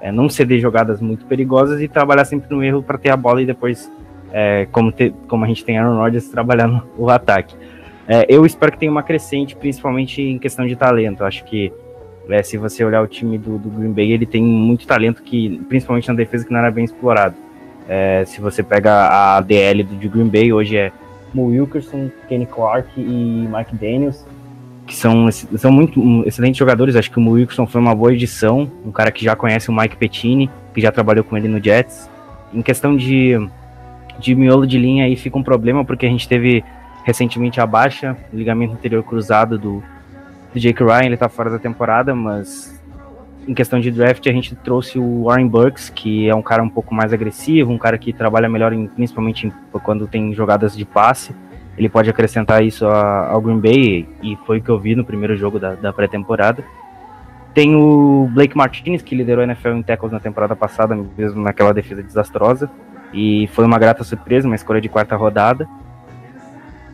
é, não ceder jogadas muito perigosas e trabalhar sempre no erro para ter a bola e depois, é, como, como a gente tem Aaron Rodgers, trabalhar no o ataque. É, eu espero que tenha uma crescente, principalmente em questão de talento. Acho que é, se você olhar o time do, do Green Bay, ele tem muito talento que, principalmente na defesa, que não era bem explorado. É, se você pega a DL do de Green Bay, hoje é Mo Wilkerson, Kenny Clark e Mike Daniels que são, são muito um, excelentes jogadores. Acho que o Mo Wilkerson foi uma boa edição, um cara que já conhece o Mike Pettine, que já trabalhou com ele no Jets. Em questão de, de miolo de linha, aí fica um problema, porque a gente teve recentemente a baixa, ligamento anterior cruzado do, do Jake Ryan, ele tá fora da temporada, mas em questão de draft a gente trouxe o Warren Burks, que é um cara um pouco mais agressivo, um cara que trabalha melhor em, principalmente em- quando tem jogadas de passe ele pode acrescentar isso a- ao Green Bay, e foi o que eu vi no primeiro jogo da, da pré-temporada. Tem o Blake Martinez, que liderou a NFL em tackles na temporada passada, mesmo naquela defesa desastrosa, e foi uma grata surpresa, uma escolha de quarta rodada.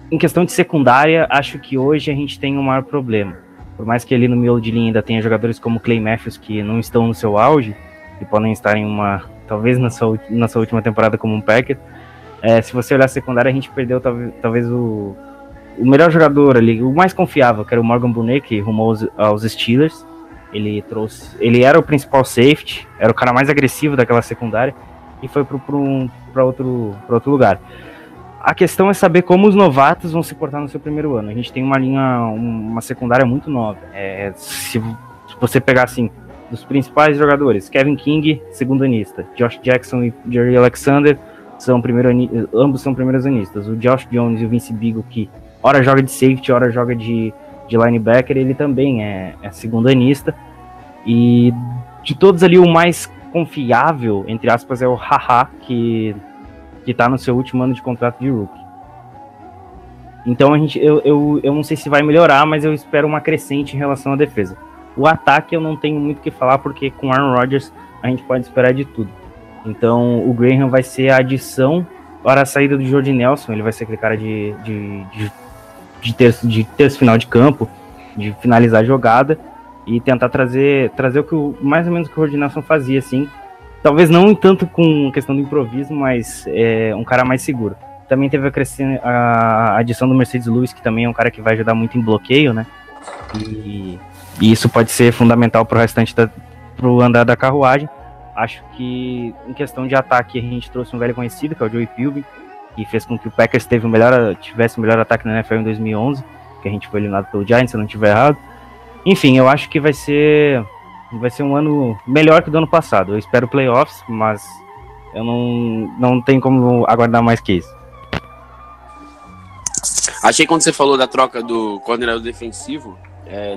Em questão de secundária, acho que hoje a gente tem um maior problema. Por mais que ali no miolo de linha ainda tenha jogadores como Clay Matthews que não estão no seu auge, e podem estar em uma, talvez na sua, na sua última temporada como um Packer, é, se você olhar a secundária, a gente perdeu talvez, talvez o, o melhor jogador ali, o mais confiável, que era o Morgan Bonet, que rumou aos, aos Steelers. Ele trouxe. Ele era o principal safety, era o cara mais agressivo daquela secundária e foi para um, outro, pra outro lugar. A questão é saber como os novatos vão se portar no seu primeiro ano. A gente tem uma linha, um- uma secundária muito nova. É, se, você pegar assim, dos principais jogadores, Kevin King, segundo anista, Josh Jackson e Jerry Alexander, são primeiro ambos são primeiros anistas. O Josh Jones e o Vince Beagle, que ora joga de safety, ora joga de, de linebacker, ele também é, é segundo anista. E de todos ali, o mais confiável, entre aspas, é o Haha, que, que tá no seu último ano de contrato de rookie. Então a gente, eu, eu, eu não sei se vai melhorar, mas eu espero uma crescente em relação à defesa. O ataque eu não tenho muito o que falar, porque com Aaron Rodgers a gente pode esperar de tudo. Então o Graham vai ser a adição para a saída do Jordi Nelson. Ele vai ser aquele cara de, de, de, de, terço, de terço final de campo, de finalizar a jogada e tentar trazer, trazer o que o, mais ou menos o que o Jordi Nelson fazia, assim. Talvez não tanto com questão do improviso, mas é, um cara mais seguro. Também teve a, a adição do Mercedes Lewis, que também é um cara que vai ajudar muito em bloqueio, né? E, e isso pode ser fundamental para o restante da, pro andar da carruagem. Acho que em questão de ataque a gente trouxe um velho conhecido, que é o Joey Philbin, que fez com que o Packers teve o melhor, tivesse o melhor ataque na NFL em 2011, que a gente foi eliminado pelo Giants, se eu não estiver errado. Enfim, eu acho que vai ser vai ser um ano melhor que o do ano passado. Eu espero playoffs, mas eu não, não tenho como aguardar mais que isso. Achei quando você falou da troca do coordenador defensivo, é,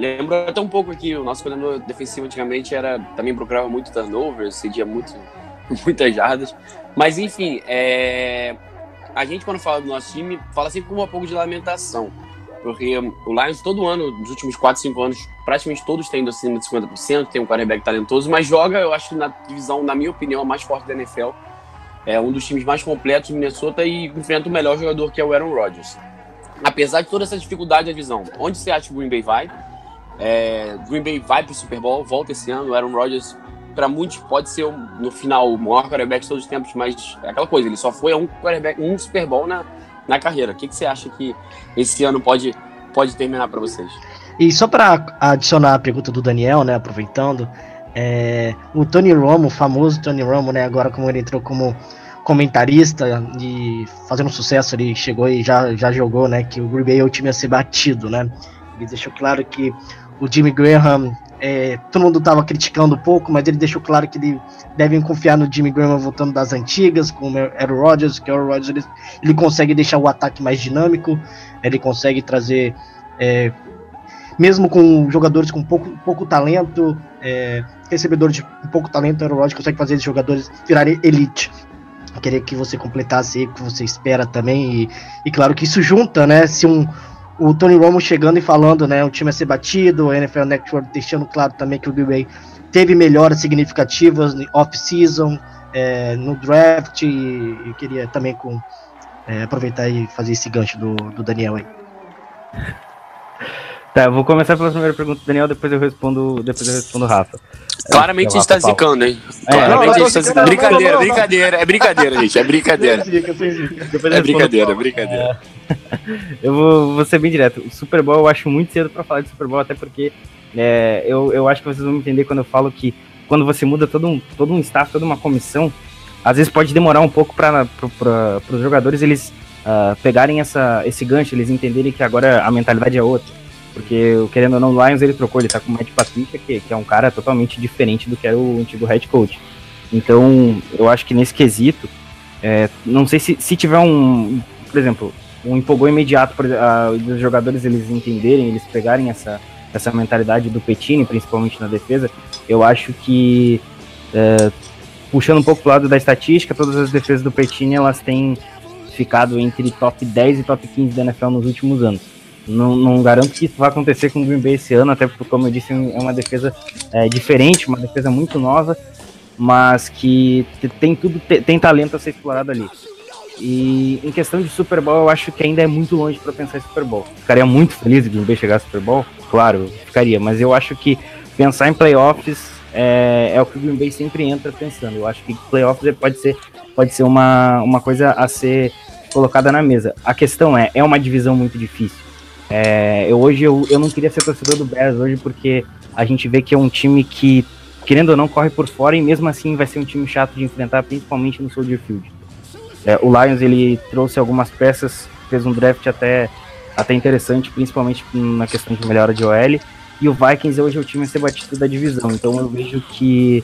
até um pouco aqui, o nosso coordenador defensivo antigamente era também procurava muito turnover, cedia muito, muitas jardas. Mas enfim, é, a gente quando fala do nosso time, fala sempre com um pouco de lamentação. Porque o Lions todo ano, nos últimos 4, 5 anos, praticamente todos têm indo acima de 50%, tem um quarterback talentoso, mas joga, eu acho na divisão, na minha opinião, a mais forte da NFL. É um dos times mais completos de Minnesota e enfrenta o melhor jogador que é o Aaron Rodgers apesar de toda essa dificuldade da divisão, onde você acha que o Green Bay vai? É, Green Bay vai para o Super Bowl, volta esse ano. O Aaron Rodgers, para muitos, pode ser no final o maior quarterback de todos os tempos, mas é aquela coisa, ele só foi a um um Super Bowl na, na carreira. O que, que você acha que esse ano pode, pode terminar para vocês? E só para adicionar a pergunta do Daniel, né, aproveitando, é, o Tony Romo, o famoso Tony Romo, né, agora como ele entrou como comentarista e fazendo sucesso, ele chegou e já, já jogou, né, que o Green Bay é o time a ser batido, né, ele deixou claro que o Jimmy Graham, é, todo mundo estava criticando um pouco, mas ele deixou claro que ele devem confiar no Jimmy Graham voltando das antigas, como era o Rodgers, que o Rodgers ele, ele consegue deixar o ataque mais dinâmico, ele consegue trazer é, mesmo com jogadores com pouco, pouco talento, é, recebedores de pouco talento, o Rodgers consegue fazer esses jogadores virarem elite. Queria que você completasse aí o que você espera também. E, e claro que isso junta, né? Se um, o Tony Romo chegando e falando, né? O time a ser batido, o NFL Network deixando claro também que o Green Bay teve melhoras significativas no off-season, é, no draft. E, e queria também com, é, aproveitar e fazer esse gancho do, do Daniel aí. Tá, eu vou começar pela primeira pergunta do Daniel, depois eu respondo, depois eu respondo o Rafa. Claramente a gente tá zicando, hein? É, Claramente não, a gente tá zicando. não, Brincadeira, não, não. brincadeira, é brincadeira, gente, é brincadeira. É brincadeira, é brincadeira. Eu vou, vou ser bem direto. O Super Bowl eu acho muito cedo pra falar de Super Bowl, até porque é, eu, eu acho que vocês vão entender quando eu falo que quando você muda todo um, todo um staff, toda uma comissão, às vezes pode demorar um pouco para os jogadores eles ah, pegarem essa, esse gancho, eles entenderem que agora a mentalidade é outra. Porque, querendo ou não, o Lions ele trocou, ele tá com o Matt Patricia, que, que é um cara totalmente diferente do que era o antigo head coach. Então, eu acho que nesse quesito, é, não sei se, se tiver um, por exemplo, um empolgou imediato por, ah, dos jogadores eles entenderem, eles pegarem essa, essa mentalidade do Petini, principalmente na defesa, eu acho que é, puxando um pouco pro lado da estatística, todas as defesas do Petini elas têm ficado entre top 10 e top 15 da NFL nos últimos anos. Não, não garanto que isso vai acontecer com o Green Bay esse ano, até porque, como eu disse, é uma defesa é, diferente, uma defesa muito nova, mas que tem tudo, te- tem talento a ser explorado ali. E em questão de Super Bowl, eu acho que ainda é muito longe para pensar em Super Bowl. Ficaria muito feliz de Green Bay chegar ao Super Bowl, claro, ficaria, mas eu acho que pensar em playoffs é, é o que o Green Bay sempre entra pensando. Eu acho que playoffs pode ser, pode ser uma, uma coisa a ser colocada na mesa. A questão é, é uma divisão muito difícil. É, eu hoje eu, eu não queria ser torcedor do Bears hoje porque a gente vê que é um time que, querendo ou não, corre por fora e mesmo assim vai ser um time chato de enfrentar, principalmente no Soldier Field. É, o Lions ele trouxe algumas peças, fez um draft até, até interessante, principalmente na questão de melhora de OL. E o Vikings hoje é o time a ser batido da divisão. Então eu vejo que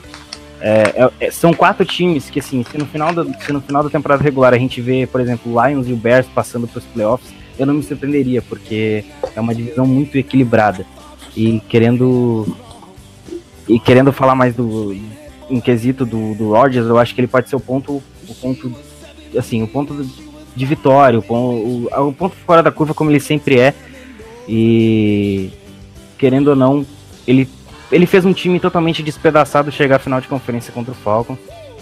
é, é- é- são quatro times que, assim, se no, final da, se no final da temporada regular a gente vê, por exemplo, o Lions e o Bears passando para os playoffs, eu não me surpreenderia, porque é uma divisão muito equilibrada. E querendo. E querendo falar mais do. Em quesito do, do Rodgers, eu acho que ele pode ser o ponto. O ponto. Assim, o ponto de vitória, o ponto, o, o ponto fora da curva, como ele sempre é. E. Querendo ou não, ele ele fez um time totalmente despedaçado chegar à final de conferência contra o Falcons.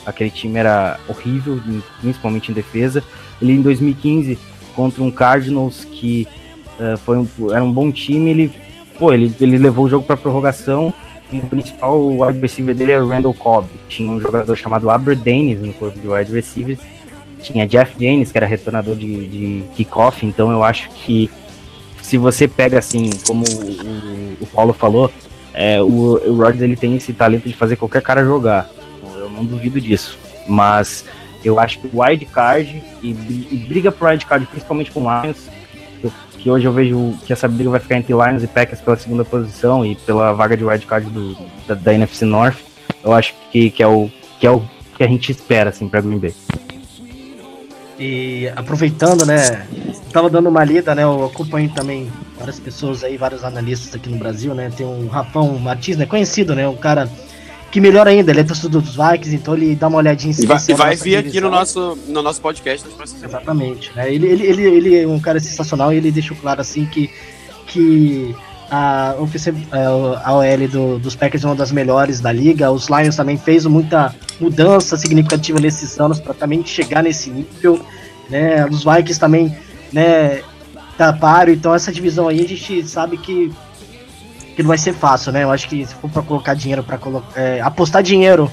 Aquele time era horrível, principalmente em defesa. Ele em 2015 contra um Cardinals que eh, foi um, era um bom time, ele pô, ele, ele levou o jogo para prorrogação. E o principal wide receiver dele era o Randall Cobb. Tinha um jogador chamado Aber Danis no corpo de wide receivers. Tinha Jeff James, que era retornador de, de kickoff. Então eu acho que se você pega assim, como o, o Paulo falou, é, o, o Rodgers ele tem esse talento de fazer qualquer cara jogar. Eu não duvido disso. Mas eu acho que o wild card e, e briga por wild card, principalmente com o Lions, eu- que hoje eu vejo que essa briga vai ficar entre Lions e Packers pela segunda posição e pela vaga de wild card do, da, da NFC North, eu acho que, que é o que é o que a gente espera assim para Green Bay. E aproveitando, né? Tava dando uma lida, né? Eu acompanho também várias pessoas aí, vários analistas aqui no Brasil, né? Tem um Rafão Matiz, né? Conhecido, né? Um cara que melhor ainda, ele é torcedor dos Vikings, então ele dá uma olhadinha em E vai, e vai nossa vir aqui no nosso, no nosso podcast nas próximas. Exatamente. Né? Ele, ele, ele, ele é um cara sensacional e ele deixou claro assim que, que a, é, a OL do- dos Packers é uma das melhores da liga. Os Lions também fez muita mudança significativa nesses anos para também chegar nesse nível. Né? Os Vikings também né, taparam, então essa divisão aí a gente sabe que, que não vai ser fácil, né? Eu acho que se for para colocar dinheiro, para apostar dinheiro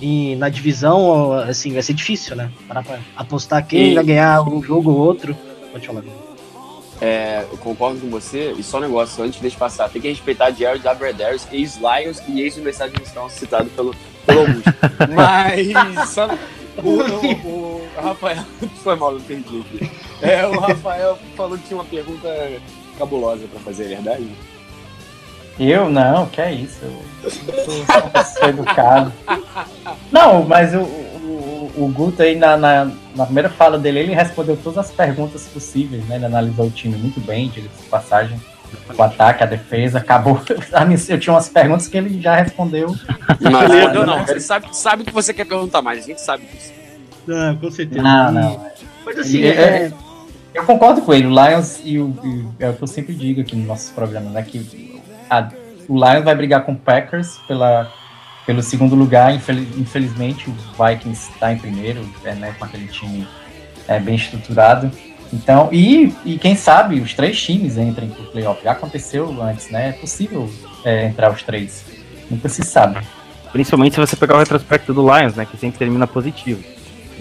e na divisão, assim, vai ser difícil, né? Parar pra apostar quem E- vai ganhar um jogo ou outro. Pode falar. É, eu concordo com você. E só um negócio, antes de deixar passar, tem que respeitar Jared Aberdaris, ex-Lions e ex-Universidade de Wisconsin, citado pelo, pelo Augusto. Mas, só, o, o- o Rafael, foi mal, eu perdi aqui. É, o Rafael falou que tinha uma pergunta cabulosa pra fazer, é verdade? Eu não, que é isso. Eu sou uma pessoa educada. Não, mas o, o, Guto aí na, na, na primeira fala dele, ele respondeu todas as perguntas possíveis, né? Ele analisou o time muito bem, de passagem. O ataque, a defesa, acabou. A minha- Eu tinha umas perguntas que ele já respondeu. Não, não, não. Você sabe, sabe o que você quer perguntar mais, a gente sabe disso. Ah, com certeza. Não, não. Mas assim, É, é, Eu concordo com ele, o Lions e o, e é o que eu sempre digo aqui no nosso programa, né? Que a- o Lions vai brigar com o Packers pela, pelo segundo lugar. Infeliz- infelizmente, o Vikings está em primeiro, é, né, com aquele time é, bem estruturado. Então, e, e quem sabe os três times entrem pro playoff. Já aconteceu antes, né? É possível é, entrar os três. Nunca se sabe. Principalmente se você pegar o retrospecto do Lions, né, que sempre termina positivo.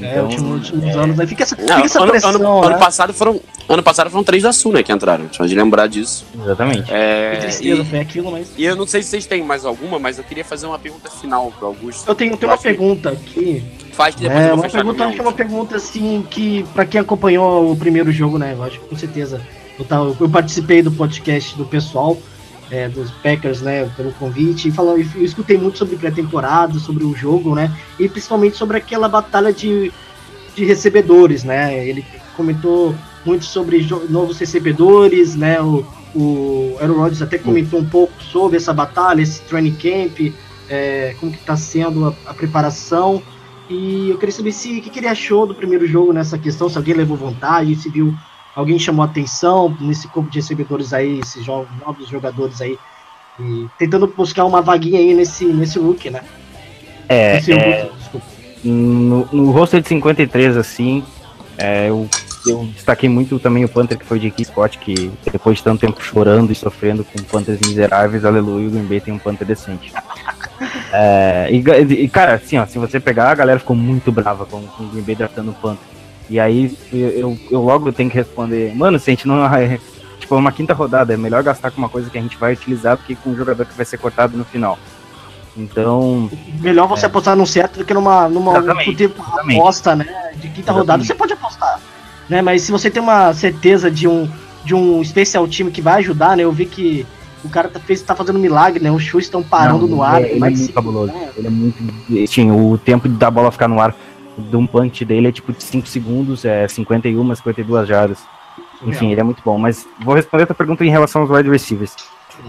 É, Então, últimos, últimos anos, né? Fica essa, Não, fica essa ano, pressão, ano- né? ano passado foram, ano passado foram três da Sul, né, que entraram. Só de lembrar disso. exatamente. É, Que tristeza, e, foi aquilo, mas... e eu não sei se vocês têm mais alguma, mas eu queria fazer uma pergunta final pro Augusto. Eu tenho, tenho uma pergunta aqui. Faz que depois É, eu vou uma pergunta, acho que é uma pergunta assim que, pra quem acompanhou o primeiro jogo, né? Eu acho que com certeza. Eu, tava, eu participei do podcast do pessoal, é, dos Packers, né? Pelo convite, e falou, eu escutei muito sobre pré-temporada, sobre o jogo, né? E principalmente sobre aquela batalha de, de recebedores, né? Ele comentou muito sobre novos recebedores, né? O, o Aaron Rodgers até comentou um pouco sobre essa batalha, esse training camp, é, como que tá sendo a, a preparação. E eu queria saber se o que, que ele achou do primeiro jogo nessa questão, se alguém levou vantagem, se viu alguém chamou atenção nesse corpo de recebedores aí, esses novos jogadores aí, e tentando buscar uma vaguinha aí nesse, nesse look, né? É, Nesse é, look, desculpa. no, no roster de 53, assim, é, eu, eu destaquei muito também o Panther que foi de Keith Scott, que depois de tanto tempo chorando e sofrendo com Panthers miseráveis, aleluia, o Green Bay tem um Panther decente. É, e, e, cara, assim, ó, se você pegar, a galera ficou muito brava com, com o Green Bay draftando o Panther. E aí eu, eu, logo tenho que responder, mano, se a gente não. É, tipo, é uma quinta rodada, é melhor gastar com uma coisa que a gente vai utilizar do que com um jogador que vai ser cortado no final. Então, Melhor você apostar num certo do que numa, numa um exatamente. aposta, né? De quinta rodada, Exatamente. você pode apostar. Né? Mas se você tem uma certeza de um, de um especial time que vai ajudar, né? Eu vi que o cara tá, fez, tá fazendo milagre, né? Os chutes estão parando Não, no ar. ele é- ele é muito cinco, cabuloso. né? Ele é muito. Sim, o tempo da bola ficar no ar de um punch dele é tipo de 5 segundos, é 51, 52 jardas. Enfim, ele é muito bom. Mas vou responder a tua pergunta em relação aos wide receivers.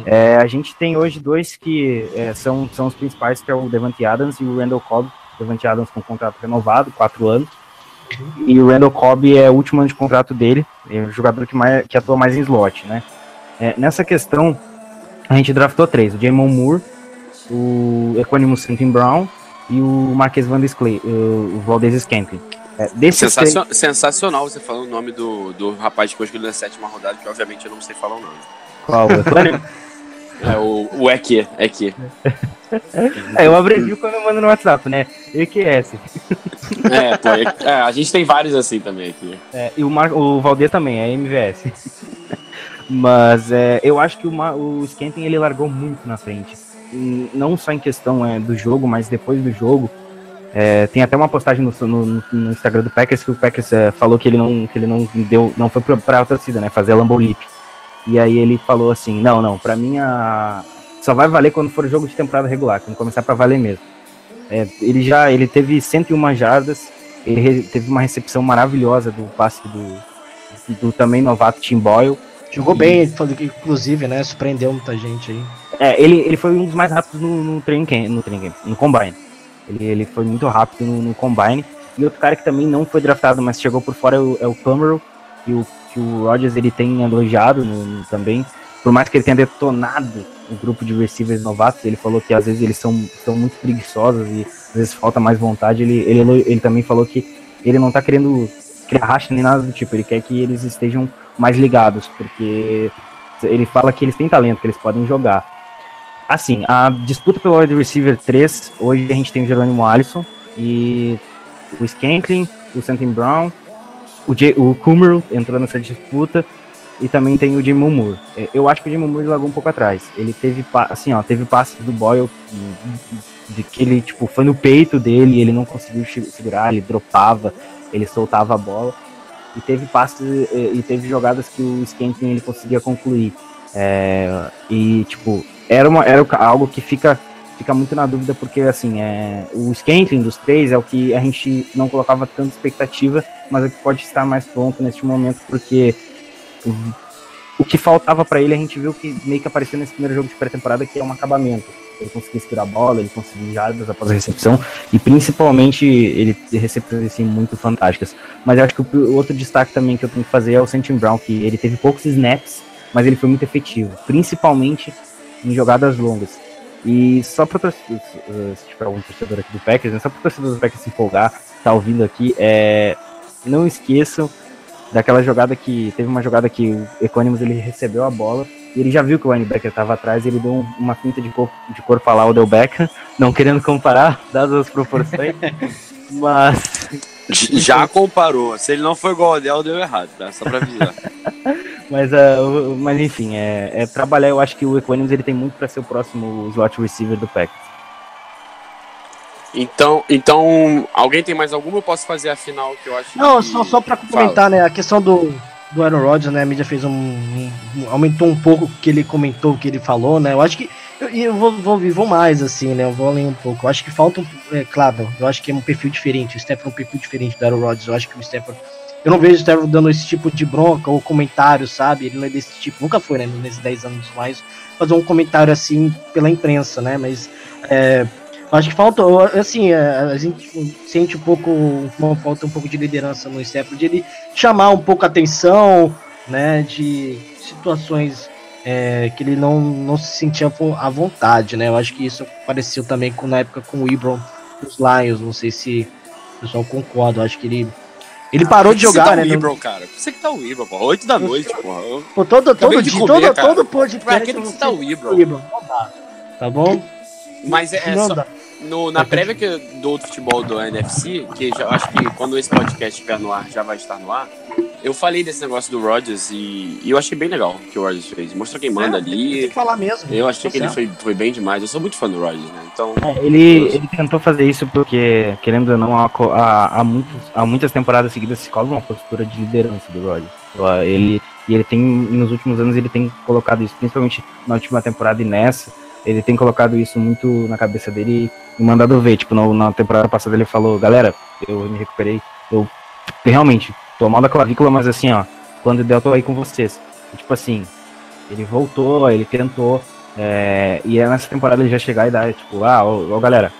É, a gente tem hoje dois que é, são, são os principais, que é o Devante Adams e o Randall Cobb. Devante Adams com contrato renovado, 4 anos. E o Randall Cobb é o último ano de contrato dele, é o jogador que, mais, que atua mais em slot, né? É, nessa questão, a gente draftou três: o Jamon Moore, o Equanimus St. Brown e o Marquês Van Clay, o Valdez Scantling. É, três- Sensacional você falando o nome do, do rapaz que escolhido na sétima rodada, que obviamente eu não sei falar o nome. Qual? É o, o EQ, EQ. é, eu abrevio quando eu mando no WhatsApp, né? EQS. É, pô, é, é, a gente tem vários assim também aqui. É, e o, Mar o Valdez também, é MVS. Mas é, eu acho que o, Ma o Skenton ele largou muito na frente. Não só em questão é, do jogo, mas depois do jogo. É, tem até uma postagem no, no- no Instagram do Packers que o Packers é, falou que ele não, que ele não deu, não foi pra, pra torcida, né? Fazer a Leap. E aí ele falou assim, não, não, pra mim a... só vai valer quando for jogo de temporada regular, quando começar pra valer mesmo. É, ele já, ele teve 101 jardas, ele re- teve uma recepção maravilhosa do passe do, do também novato Tim Boyle. Jogou bem, ele falou que, inclusive, né? Surpreendeu muita gente aí. É, ele, ele foi um dos mais rápidos no, no training camp, no training camp, no combine. Ele, ele foi muito rápido no, no combine. E outro cara que também não foi draftado, mas chegou por fora é o, é o Cameron, que o, que o Rodgers ele tem elogiado no- também. Por mais que ele tenha detonado o grupo de receivers novatos, ele falou que às vezes eles são, são muito preguiçosos e às vezes falta mais vontade. Ele, ele, ele também falou que ele não tá querendo criar racha nem nada do tipo, ele quer que eles estejam mais ligados, porque ele fala que eles têm talento, que eles podem jogar. Assim, a disputa pelo wide receiver 3, hoje a gente tem o Jerônimo Alisson e o Skanklin, o Santin Brown, o, J, o Kummerow entrou nessa disputa e também tem o Jim Moore. É, Eu acho que o Jim Moore largou um pouco atrás. Ele teve, assim, ó, teve passes do Boyle de que ele, tipo, foi no peito dele, ele não conseguiu segurar, ele dropava, ele soltava a bola. E teve passes e teve jogadas que o Skanklin ele conseguia concluir. É, e, tipo, era, uma, era algo que fica, fica muito na dúvida, porque, assim, é, o Skanklin dos três é o que a gente não colocava tanta expectativa, mas é que pode estar mais pronto neste momento, porque o, que faltava para ele, a gente viu que meio que apareceu nesse primeiro jogo de pré-temporada, que é um acabamento. Ele conseguia segurar a bola, ele conseguia jardas após a recepção, e principalmente ele recepções assim, muito fantásticas. Mas eu acho que o outro destaque também que eu tenho que fazer é o Santin Brown, que ele teve poucos snaps, mas ele foi muito efetivo, principalmente em jogadas longas. E só para se tiver algum torcedor aqui do Packers, né, só para o torcedor do Packers se empolgar, tá ouvindo aqui, é, não esqueçam daquela jogada que teve uma jogada que o Equanimus ele recebeu a bola e ele já viu que o linebacker estava atrás, e ele deu um- uma finta de corpo, de corpo lá o Del Beckham, não querendo comparar, dadas as proporções, mas Já comparou. Se ele não foi igual ao Odell, deu errado, tá? Só pra avisar. Mas, o- mas enfim, é, é trabalhar. Eu acho que o Equanimus ele tem muito para ser o próximo slot receiver do Packers. Então, então, alguém tem mais alguma? Eu posso fazer a final que eu acho Não, que... só, só pra complementar, né? A questão do, do Aaron Rodgers, né? A mídia fez um, um- um- aumentou um pouco o que ele comentou, o que ele falou, né? Eu acho que. E eu vou, vou, vou mais, assim, né? Eu vou além um pouco. Eu acho que falta um. É claro, eu acho que é um perfil diferente. O Stephen é um perfil diferente do Aaron Rodgers. Eu acho que o Stephen. Eu não vejo o Stephen dando esse tipo de bronca ou comentário, sabe? Ele não é desse tipo. Nunca foi, né? Nesses 10 anos mais. Fazer um comentário assim pela imprensa, né? Mas. É, acho que falta, assim, é, a gente sente um pouco, uma falta um pouco de liderança no Stephen, de ele chamar um pouco a atenção, né, de situações é, que ele não, não se sentia à vontade, né, eu acho que isso apareceu também com, na época com o Ibron dos Lions, não sei se o pessoal concorda, eu acho que ele, ele parou de jogar, você né, tá o no- Ibro, cara? Você que tá o Ibro, pô? 8 da noite, porra. Eu- pô, todo, todo dia, comer, todo, cara. todo podcast, Pra que que tá o Ibro? o Ibron, não dá, tá bom? Mas é, é só... No, na prévia que, do outro futebol do NFC, que já, eu acho que quando esse podcast estiver no ar, já vai estar no ar, eu falei desse negócio do Rodgers e, e eu achei bem legal o que o Rodgers fez. Mostra quem manda É, Tem ali. que falar mesmo. Eu achei Tá que ele certo. foi, foi bem demais. Eu sou muito fã do Rodgers, né? Então, É, ele, ele tentou fazer isso porque, querendo ou não, há, há, há, muitos, há muitas temporadas seguidas se cobra uma postura de liderança do Rodgers. Então, Ele, e ele tem, nos últimos anos, ele tem colocado isso, principalmente na última temporada e nessa, ele tem colocado isso muito na cabeça dele e mandado ver. Tipo, no- na temporada passada ele falou, galera, eu me recuperei, eu realmente tô mal da clavícula, mas assim, ó, quando der eu tô aí com vocês. E, tipo assim, ele voltou, ele tentou, é, e é nessa temporada ele já chegar e dar, tipo, ah, ó, ó, galera,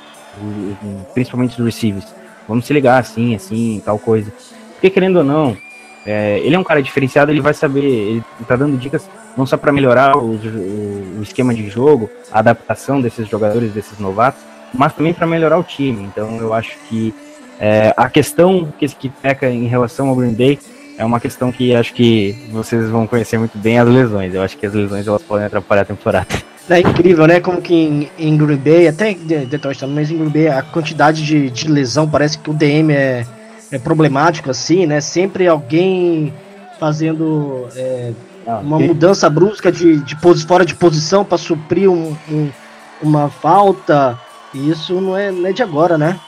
principalmente os receivers, vamos se ligar assim, assim, tal coisa. Porque querendo ou não, é, ele é um cara diferenciado, ele vai saber, ele tá dando dicas não só para melhorar o, o- o esquema de jogo, a adaptação desses jogadores, desses novatos, mas também para melhorar o time. Então eu acho que é, a questão que, que peca em relação ao Green Bay é uma questão que acho que vocês vão conhecer muito bem as lesões. Eu acho que as lesões elas podem atrapalhar a temporada. É incrível, né? Como que em, em Green Bay, até em De- Detroit também, mas em Green Bay a quantidade de, de lesão, parece que o DM é, é problemático, assim, né? Sempre alguém fazendo é, uma mudança brusca de, de posi- fora de posição para suprir um- um- uma falta. E isso não é, não é de agora, né?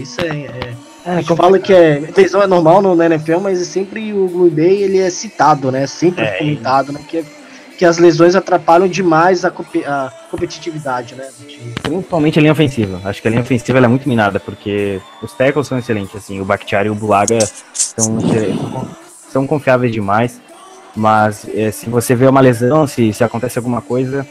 Isso é. é- É, a gente fala que é, lesão é normal no, NFL, mas sempre o Green Bay ele é citado, né? Sempre É, comentado, né? Que, que as lesões atrapalham demais a, a competitividade, né? Principalmente a linha ofensiva. Acho que a linha ofensiva ela é muito minada, porque os tackles são excelentes, assim, o Bakhtiari e o Bulaga são, são confiáveis demais, mas eh, se você vê uma lesão, se, se acontece alguma coisa,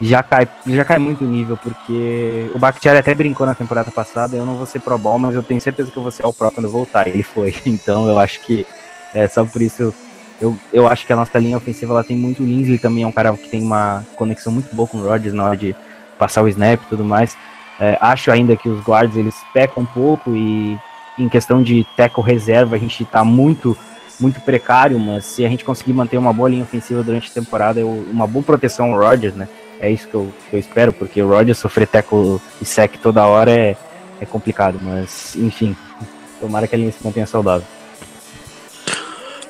já cai, já cai muito nível, porque o Bakhtiari até brincou na temporada passada, eu não vou ser pro ball, mas eu tenho certeza que eu vou ser ao pro quando eu voltar, ele foi, então eu acho que é só por isso eu, eu acho que a nossa linha ofensiva ela tem muito Lindsay também é um cara que tem uma conexão muito boa com o Rodgers na hora de passar o snap e tudo mais. É, acho ainda que os guards eles pecam um pouco e em questão de tackle reserva a gente tá muito muito precário, mas se a gente conseguir manter uma boa linha ofensiva durante a temporada, eu- uma boa proteção ao Rodgers, né? É isso que eu, que eu espero, porque o Rodgers sofrer tackle e sec toda hora é, é complicado, mas enfim, tomara que a linha se mantenha saudável.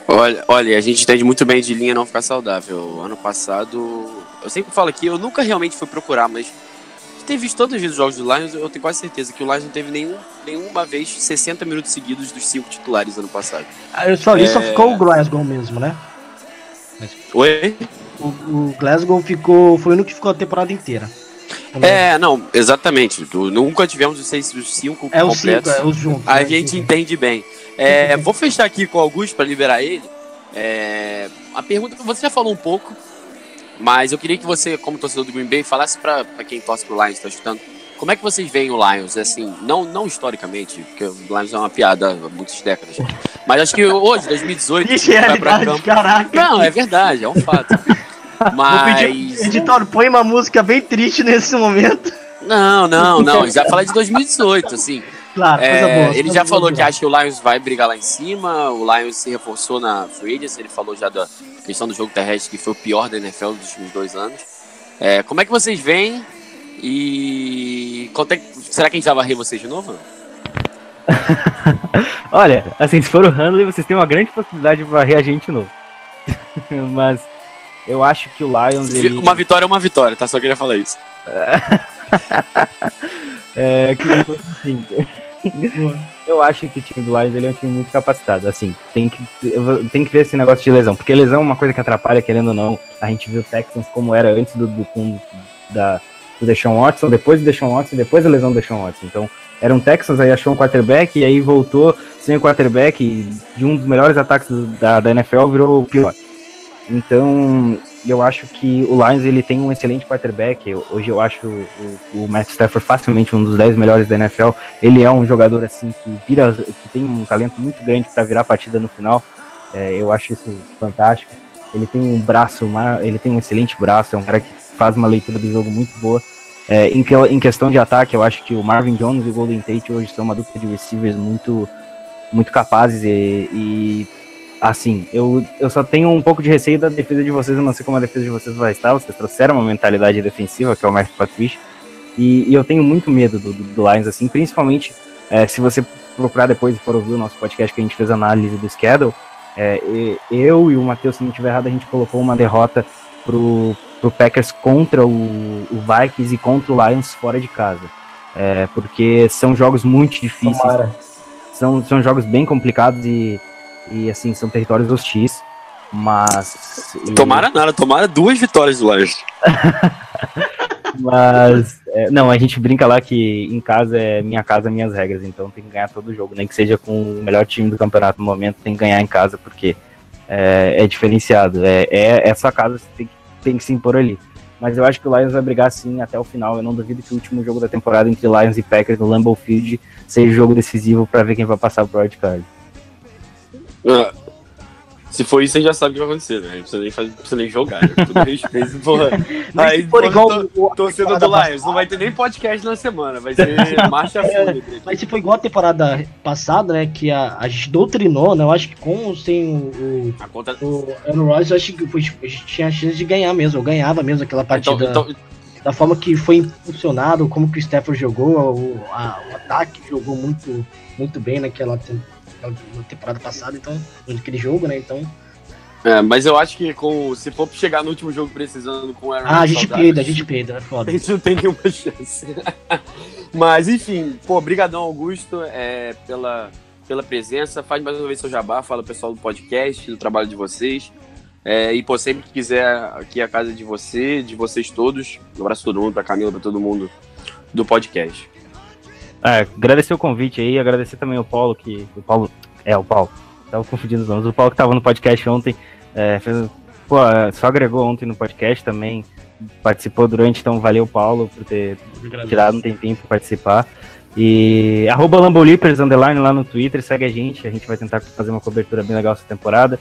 Olha, olha, a gente entende muito bem de linha não ficar saudável. Ano passado, eu sempre falo aqui, eu nunca realmente fui procurar, mas ter visto todos os jogos do Lions, eu tenho quase certeza que o Lions não teve nenhum, nenhuma vez 60 minutos seguidos dos cinco titulares ano passado. Ah, eu só, ali só É. ficou o Glasgow mesmo, né? Oi? O, o Glasgow ficou. Foi o único que ficou a temporada inteira. É, não, exatamente. Tu- Nunca tivemos os, seis, os cinco É os cinco, completos. é os juntos. A né? gente entende bem. É, vou fechar aqui com o Augusto para liberar ele. É, a pergunta você já falou um pouco, mas eu queria que você, como torcedor do Green Bay, falasse para quem torce pro Lions, está escutando, como é que vocês veem o Lions, assim, não, não historicamente, porque o Lions é uma piada há muitas décadas, mas acho que hoje, 2018, Triste vai pra campo. caraca. Não, é verdade, é um fato. Pedir, Mas. editor, põe uma música bem triste nesse momento. Não, não, não. Já falei de 2018, assim. Claro, É, coisa boa. ele já boa falou de que acha que o Lions vai brigar lá em cima. O Lions se reforçou na Free Agency. Ele falou já da questão do jogo terrestre, que foi o pior da NFL dos últimos dois anos. É, como é que vocês veem? E é será que a gente vai varrer vocês de novo? Olha, assim, se for o Handley, vocês têm uma grande possibilidade de varrer a gente de novo. Mas eu acho que o Lions. Ele... Uma vitória é uma vitória, tá? Só queria falar isso. É, que, assim, eu acho que o time do Lions ele é um time muito capacitado. Assim, tem que, tem que ver esse negócio de lesão, porque lesão é uma coisa que atrapalha, querendo ou não. A gente viu o Texans como era antes do, do, com- da, do Deshaun Watson, depois do Deshaun Watson, depois da lesão do Deshaun Watson. Então, era um Texans, aí achou um quarterback, e aí voltou sem o quarterback, de um dos melhores ataques da, da NFL virou o pior. Então, eu acho que o Lions ele tem um excelente quarterback. Eu- hoje eu acho o, o Matt Stafford facilmente um dos 10 melhores da NFL. Ele é um jogador assim que vira, que tem um talento muito grande para virar a partida no final. É, eu acho isso fantástico. Ele tem um braço, ele tem um excelente braço. É um cara que faz uma leitura do jogo muito boa. É, em, que- em questão de ataque, eu acho que o Marvin Jones e o Golden Tate hoje são uma dupla de receivers muito, muito capazes e, e assim, eu, eu só tenho um pouco de receio da defesa de vocês, eu não sei como a defesa de vocês vai estar, vocês trouxeram uma mentalidade defensiva, que é o Mark Patricia, e, e eu tenho muito medo do, do, do Lions, assim, principalmente é, se você procurar depois e for ouvir o nosso podcast que a gente fez análise do schedule, é, eu e o Matheus, se não estiver errado, a gente colocou uma derrota pro, pro Packers contra o, o Vikings e contra o Lions fora de casa. É, porque são jogos muito difíceis, Tomara. são, são jogos bem complicados e, e assim, são territórios hostis. Mas. e- Tomara nada, tomara duas vitórias do Lions. Mas. é, não, a gente brinca lá que em casa é minha casa, minhas regras. Então tem que ganhar todo jogo. Nem que seja com o melhor time do campeonato no momento, tem que ganhar em casa, porque é, é diferenciado. É, é, é sua casa, você tem que, tem que se impor ali. Mas eu acho que o Lions vai brigar sim até o final. Eu não duvido que o último jogo da temporada entre Lions e Packers no Lambeau Field seja o jogo decisivo para ver quem vai passar pro wildcard. Ah, Se for isso, a gente já sabe o que vai acontecer, né? Não precisa nem, fazer, não precisa nem jogar. Né? Tudo respeito, porra. Aí, for porra, igual tô- o- a torcedor do temporada Lions, não vai ter nem podcast na semana, vai ser marcha fúnebre. Mas se foi igual a temporada passada, né? Que a, a gente doutrinou, né? Eu acho que com sem o, A conta... o, o Aaron Rodgers, eu acho que foi- a gente tinha a chance de ganhar mesmo. Eu ganhava mesmo aquela partida. Então, então, da forma que foi impulsionado, como que o Stafford jogou, o, a- o ataque jogou muito, muito bem naquela, tem- naquela temporada passada, então, naquele jogo, né? Então. é, mas eu acho que com, se for chegar no último jogo precisando com o Aaron Ah, a gente peida, a gente peida, é foda. A gente não tem nenhuma chance. Mas, enfim, pô, brigadão, Augusto, é, pela, pela presença. Faz mais uma vez seu jabá, fala o pessoal do podcast, do trabalho de vocês. É, e, pô, sempre que quiser, aqui é a casa de você, de vocês todos. Um abraço a todo mundo, pra Camila, pra todo mundo do podcast. É, agradecer o convite aí, agradecer também o Paulo, que. O Paulo. É, o Paulo. Tava confundindo os nomes. O Paulo que tava no podcast ontem. É, fez, pô, só agregou ontem no podcast também. Participou durante, então valeu, Paulo, por ter tirado um tempinho pra participar. E arroba Lambolipers, underline lá no Twitter, segue a gente. A gente vai tentar fazer uma cobertura bem legal essa temporada.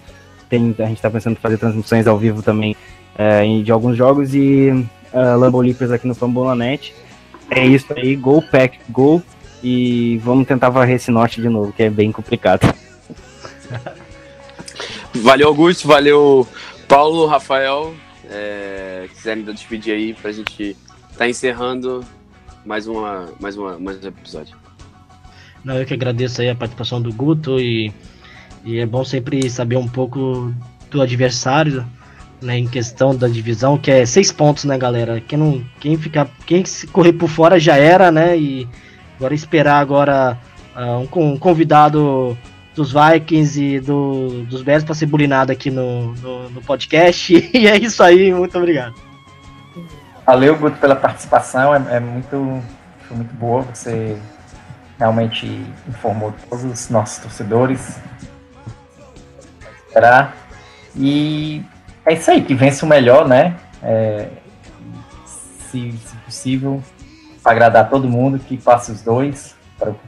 Tem, a gente tá pensando em fazer transmissões ao vivo também é, de alguns jogos e uh, Lambolipers aqui no Fambonanet. É isso aí, gol, pack, gol. E vamos tentar varrer esse norte de novo, que é bem complicado. Valeu, Augusto, valeu, Paulo, Rafael. É, quiserem dar despedir aí pra gente tá encerrando mais, uma, mais, uma, mais um episódio. Não, eu que agradeço aí a participação do Guto e, e é bom sempre saber um pouco do adversário, né, em questão da divisão, que é seis pontos, né, galera? Quem não, quem ficar, quem se correr por fora já era, né? E agora esperar agora ah, um, um convidado dos Vikings e do, dos Bears para ser bulinado aqui no, no, no podcast. E é isso aí, muito obrigado. Valeu, Guto, pela participação. É, é muito, foi muito boa. Você realmente informou todos os nossos torcedores. Esperar. E é isso aí, que vence o melhor, né? É, se, se possível, para agradar todo mundo, que passe os dois para o.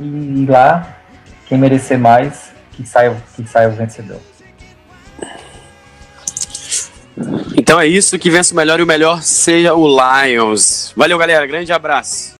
E lá, quem merecer mais, que saia, que saia o vencedor. Então é isso, que vença o melhor e o melhor seja o Lions. Valeu, galera. Grande abraço.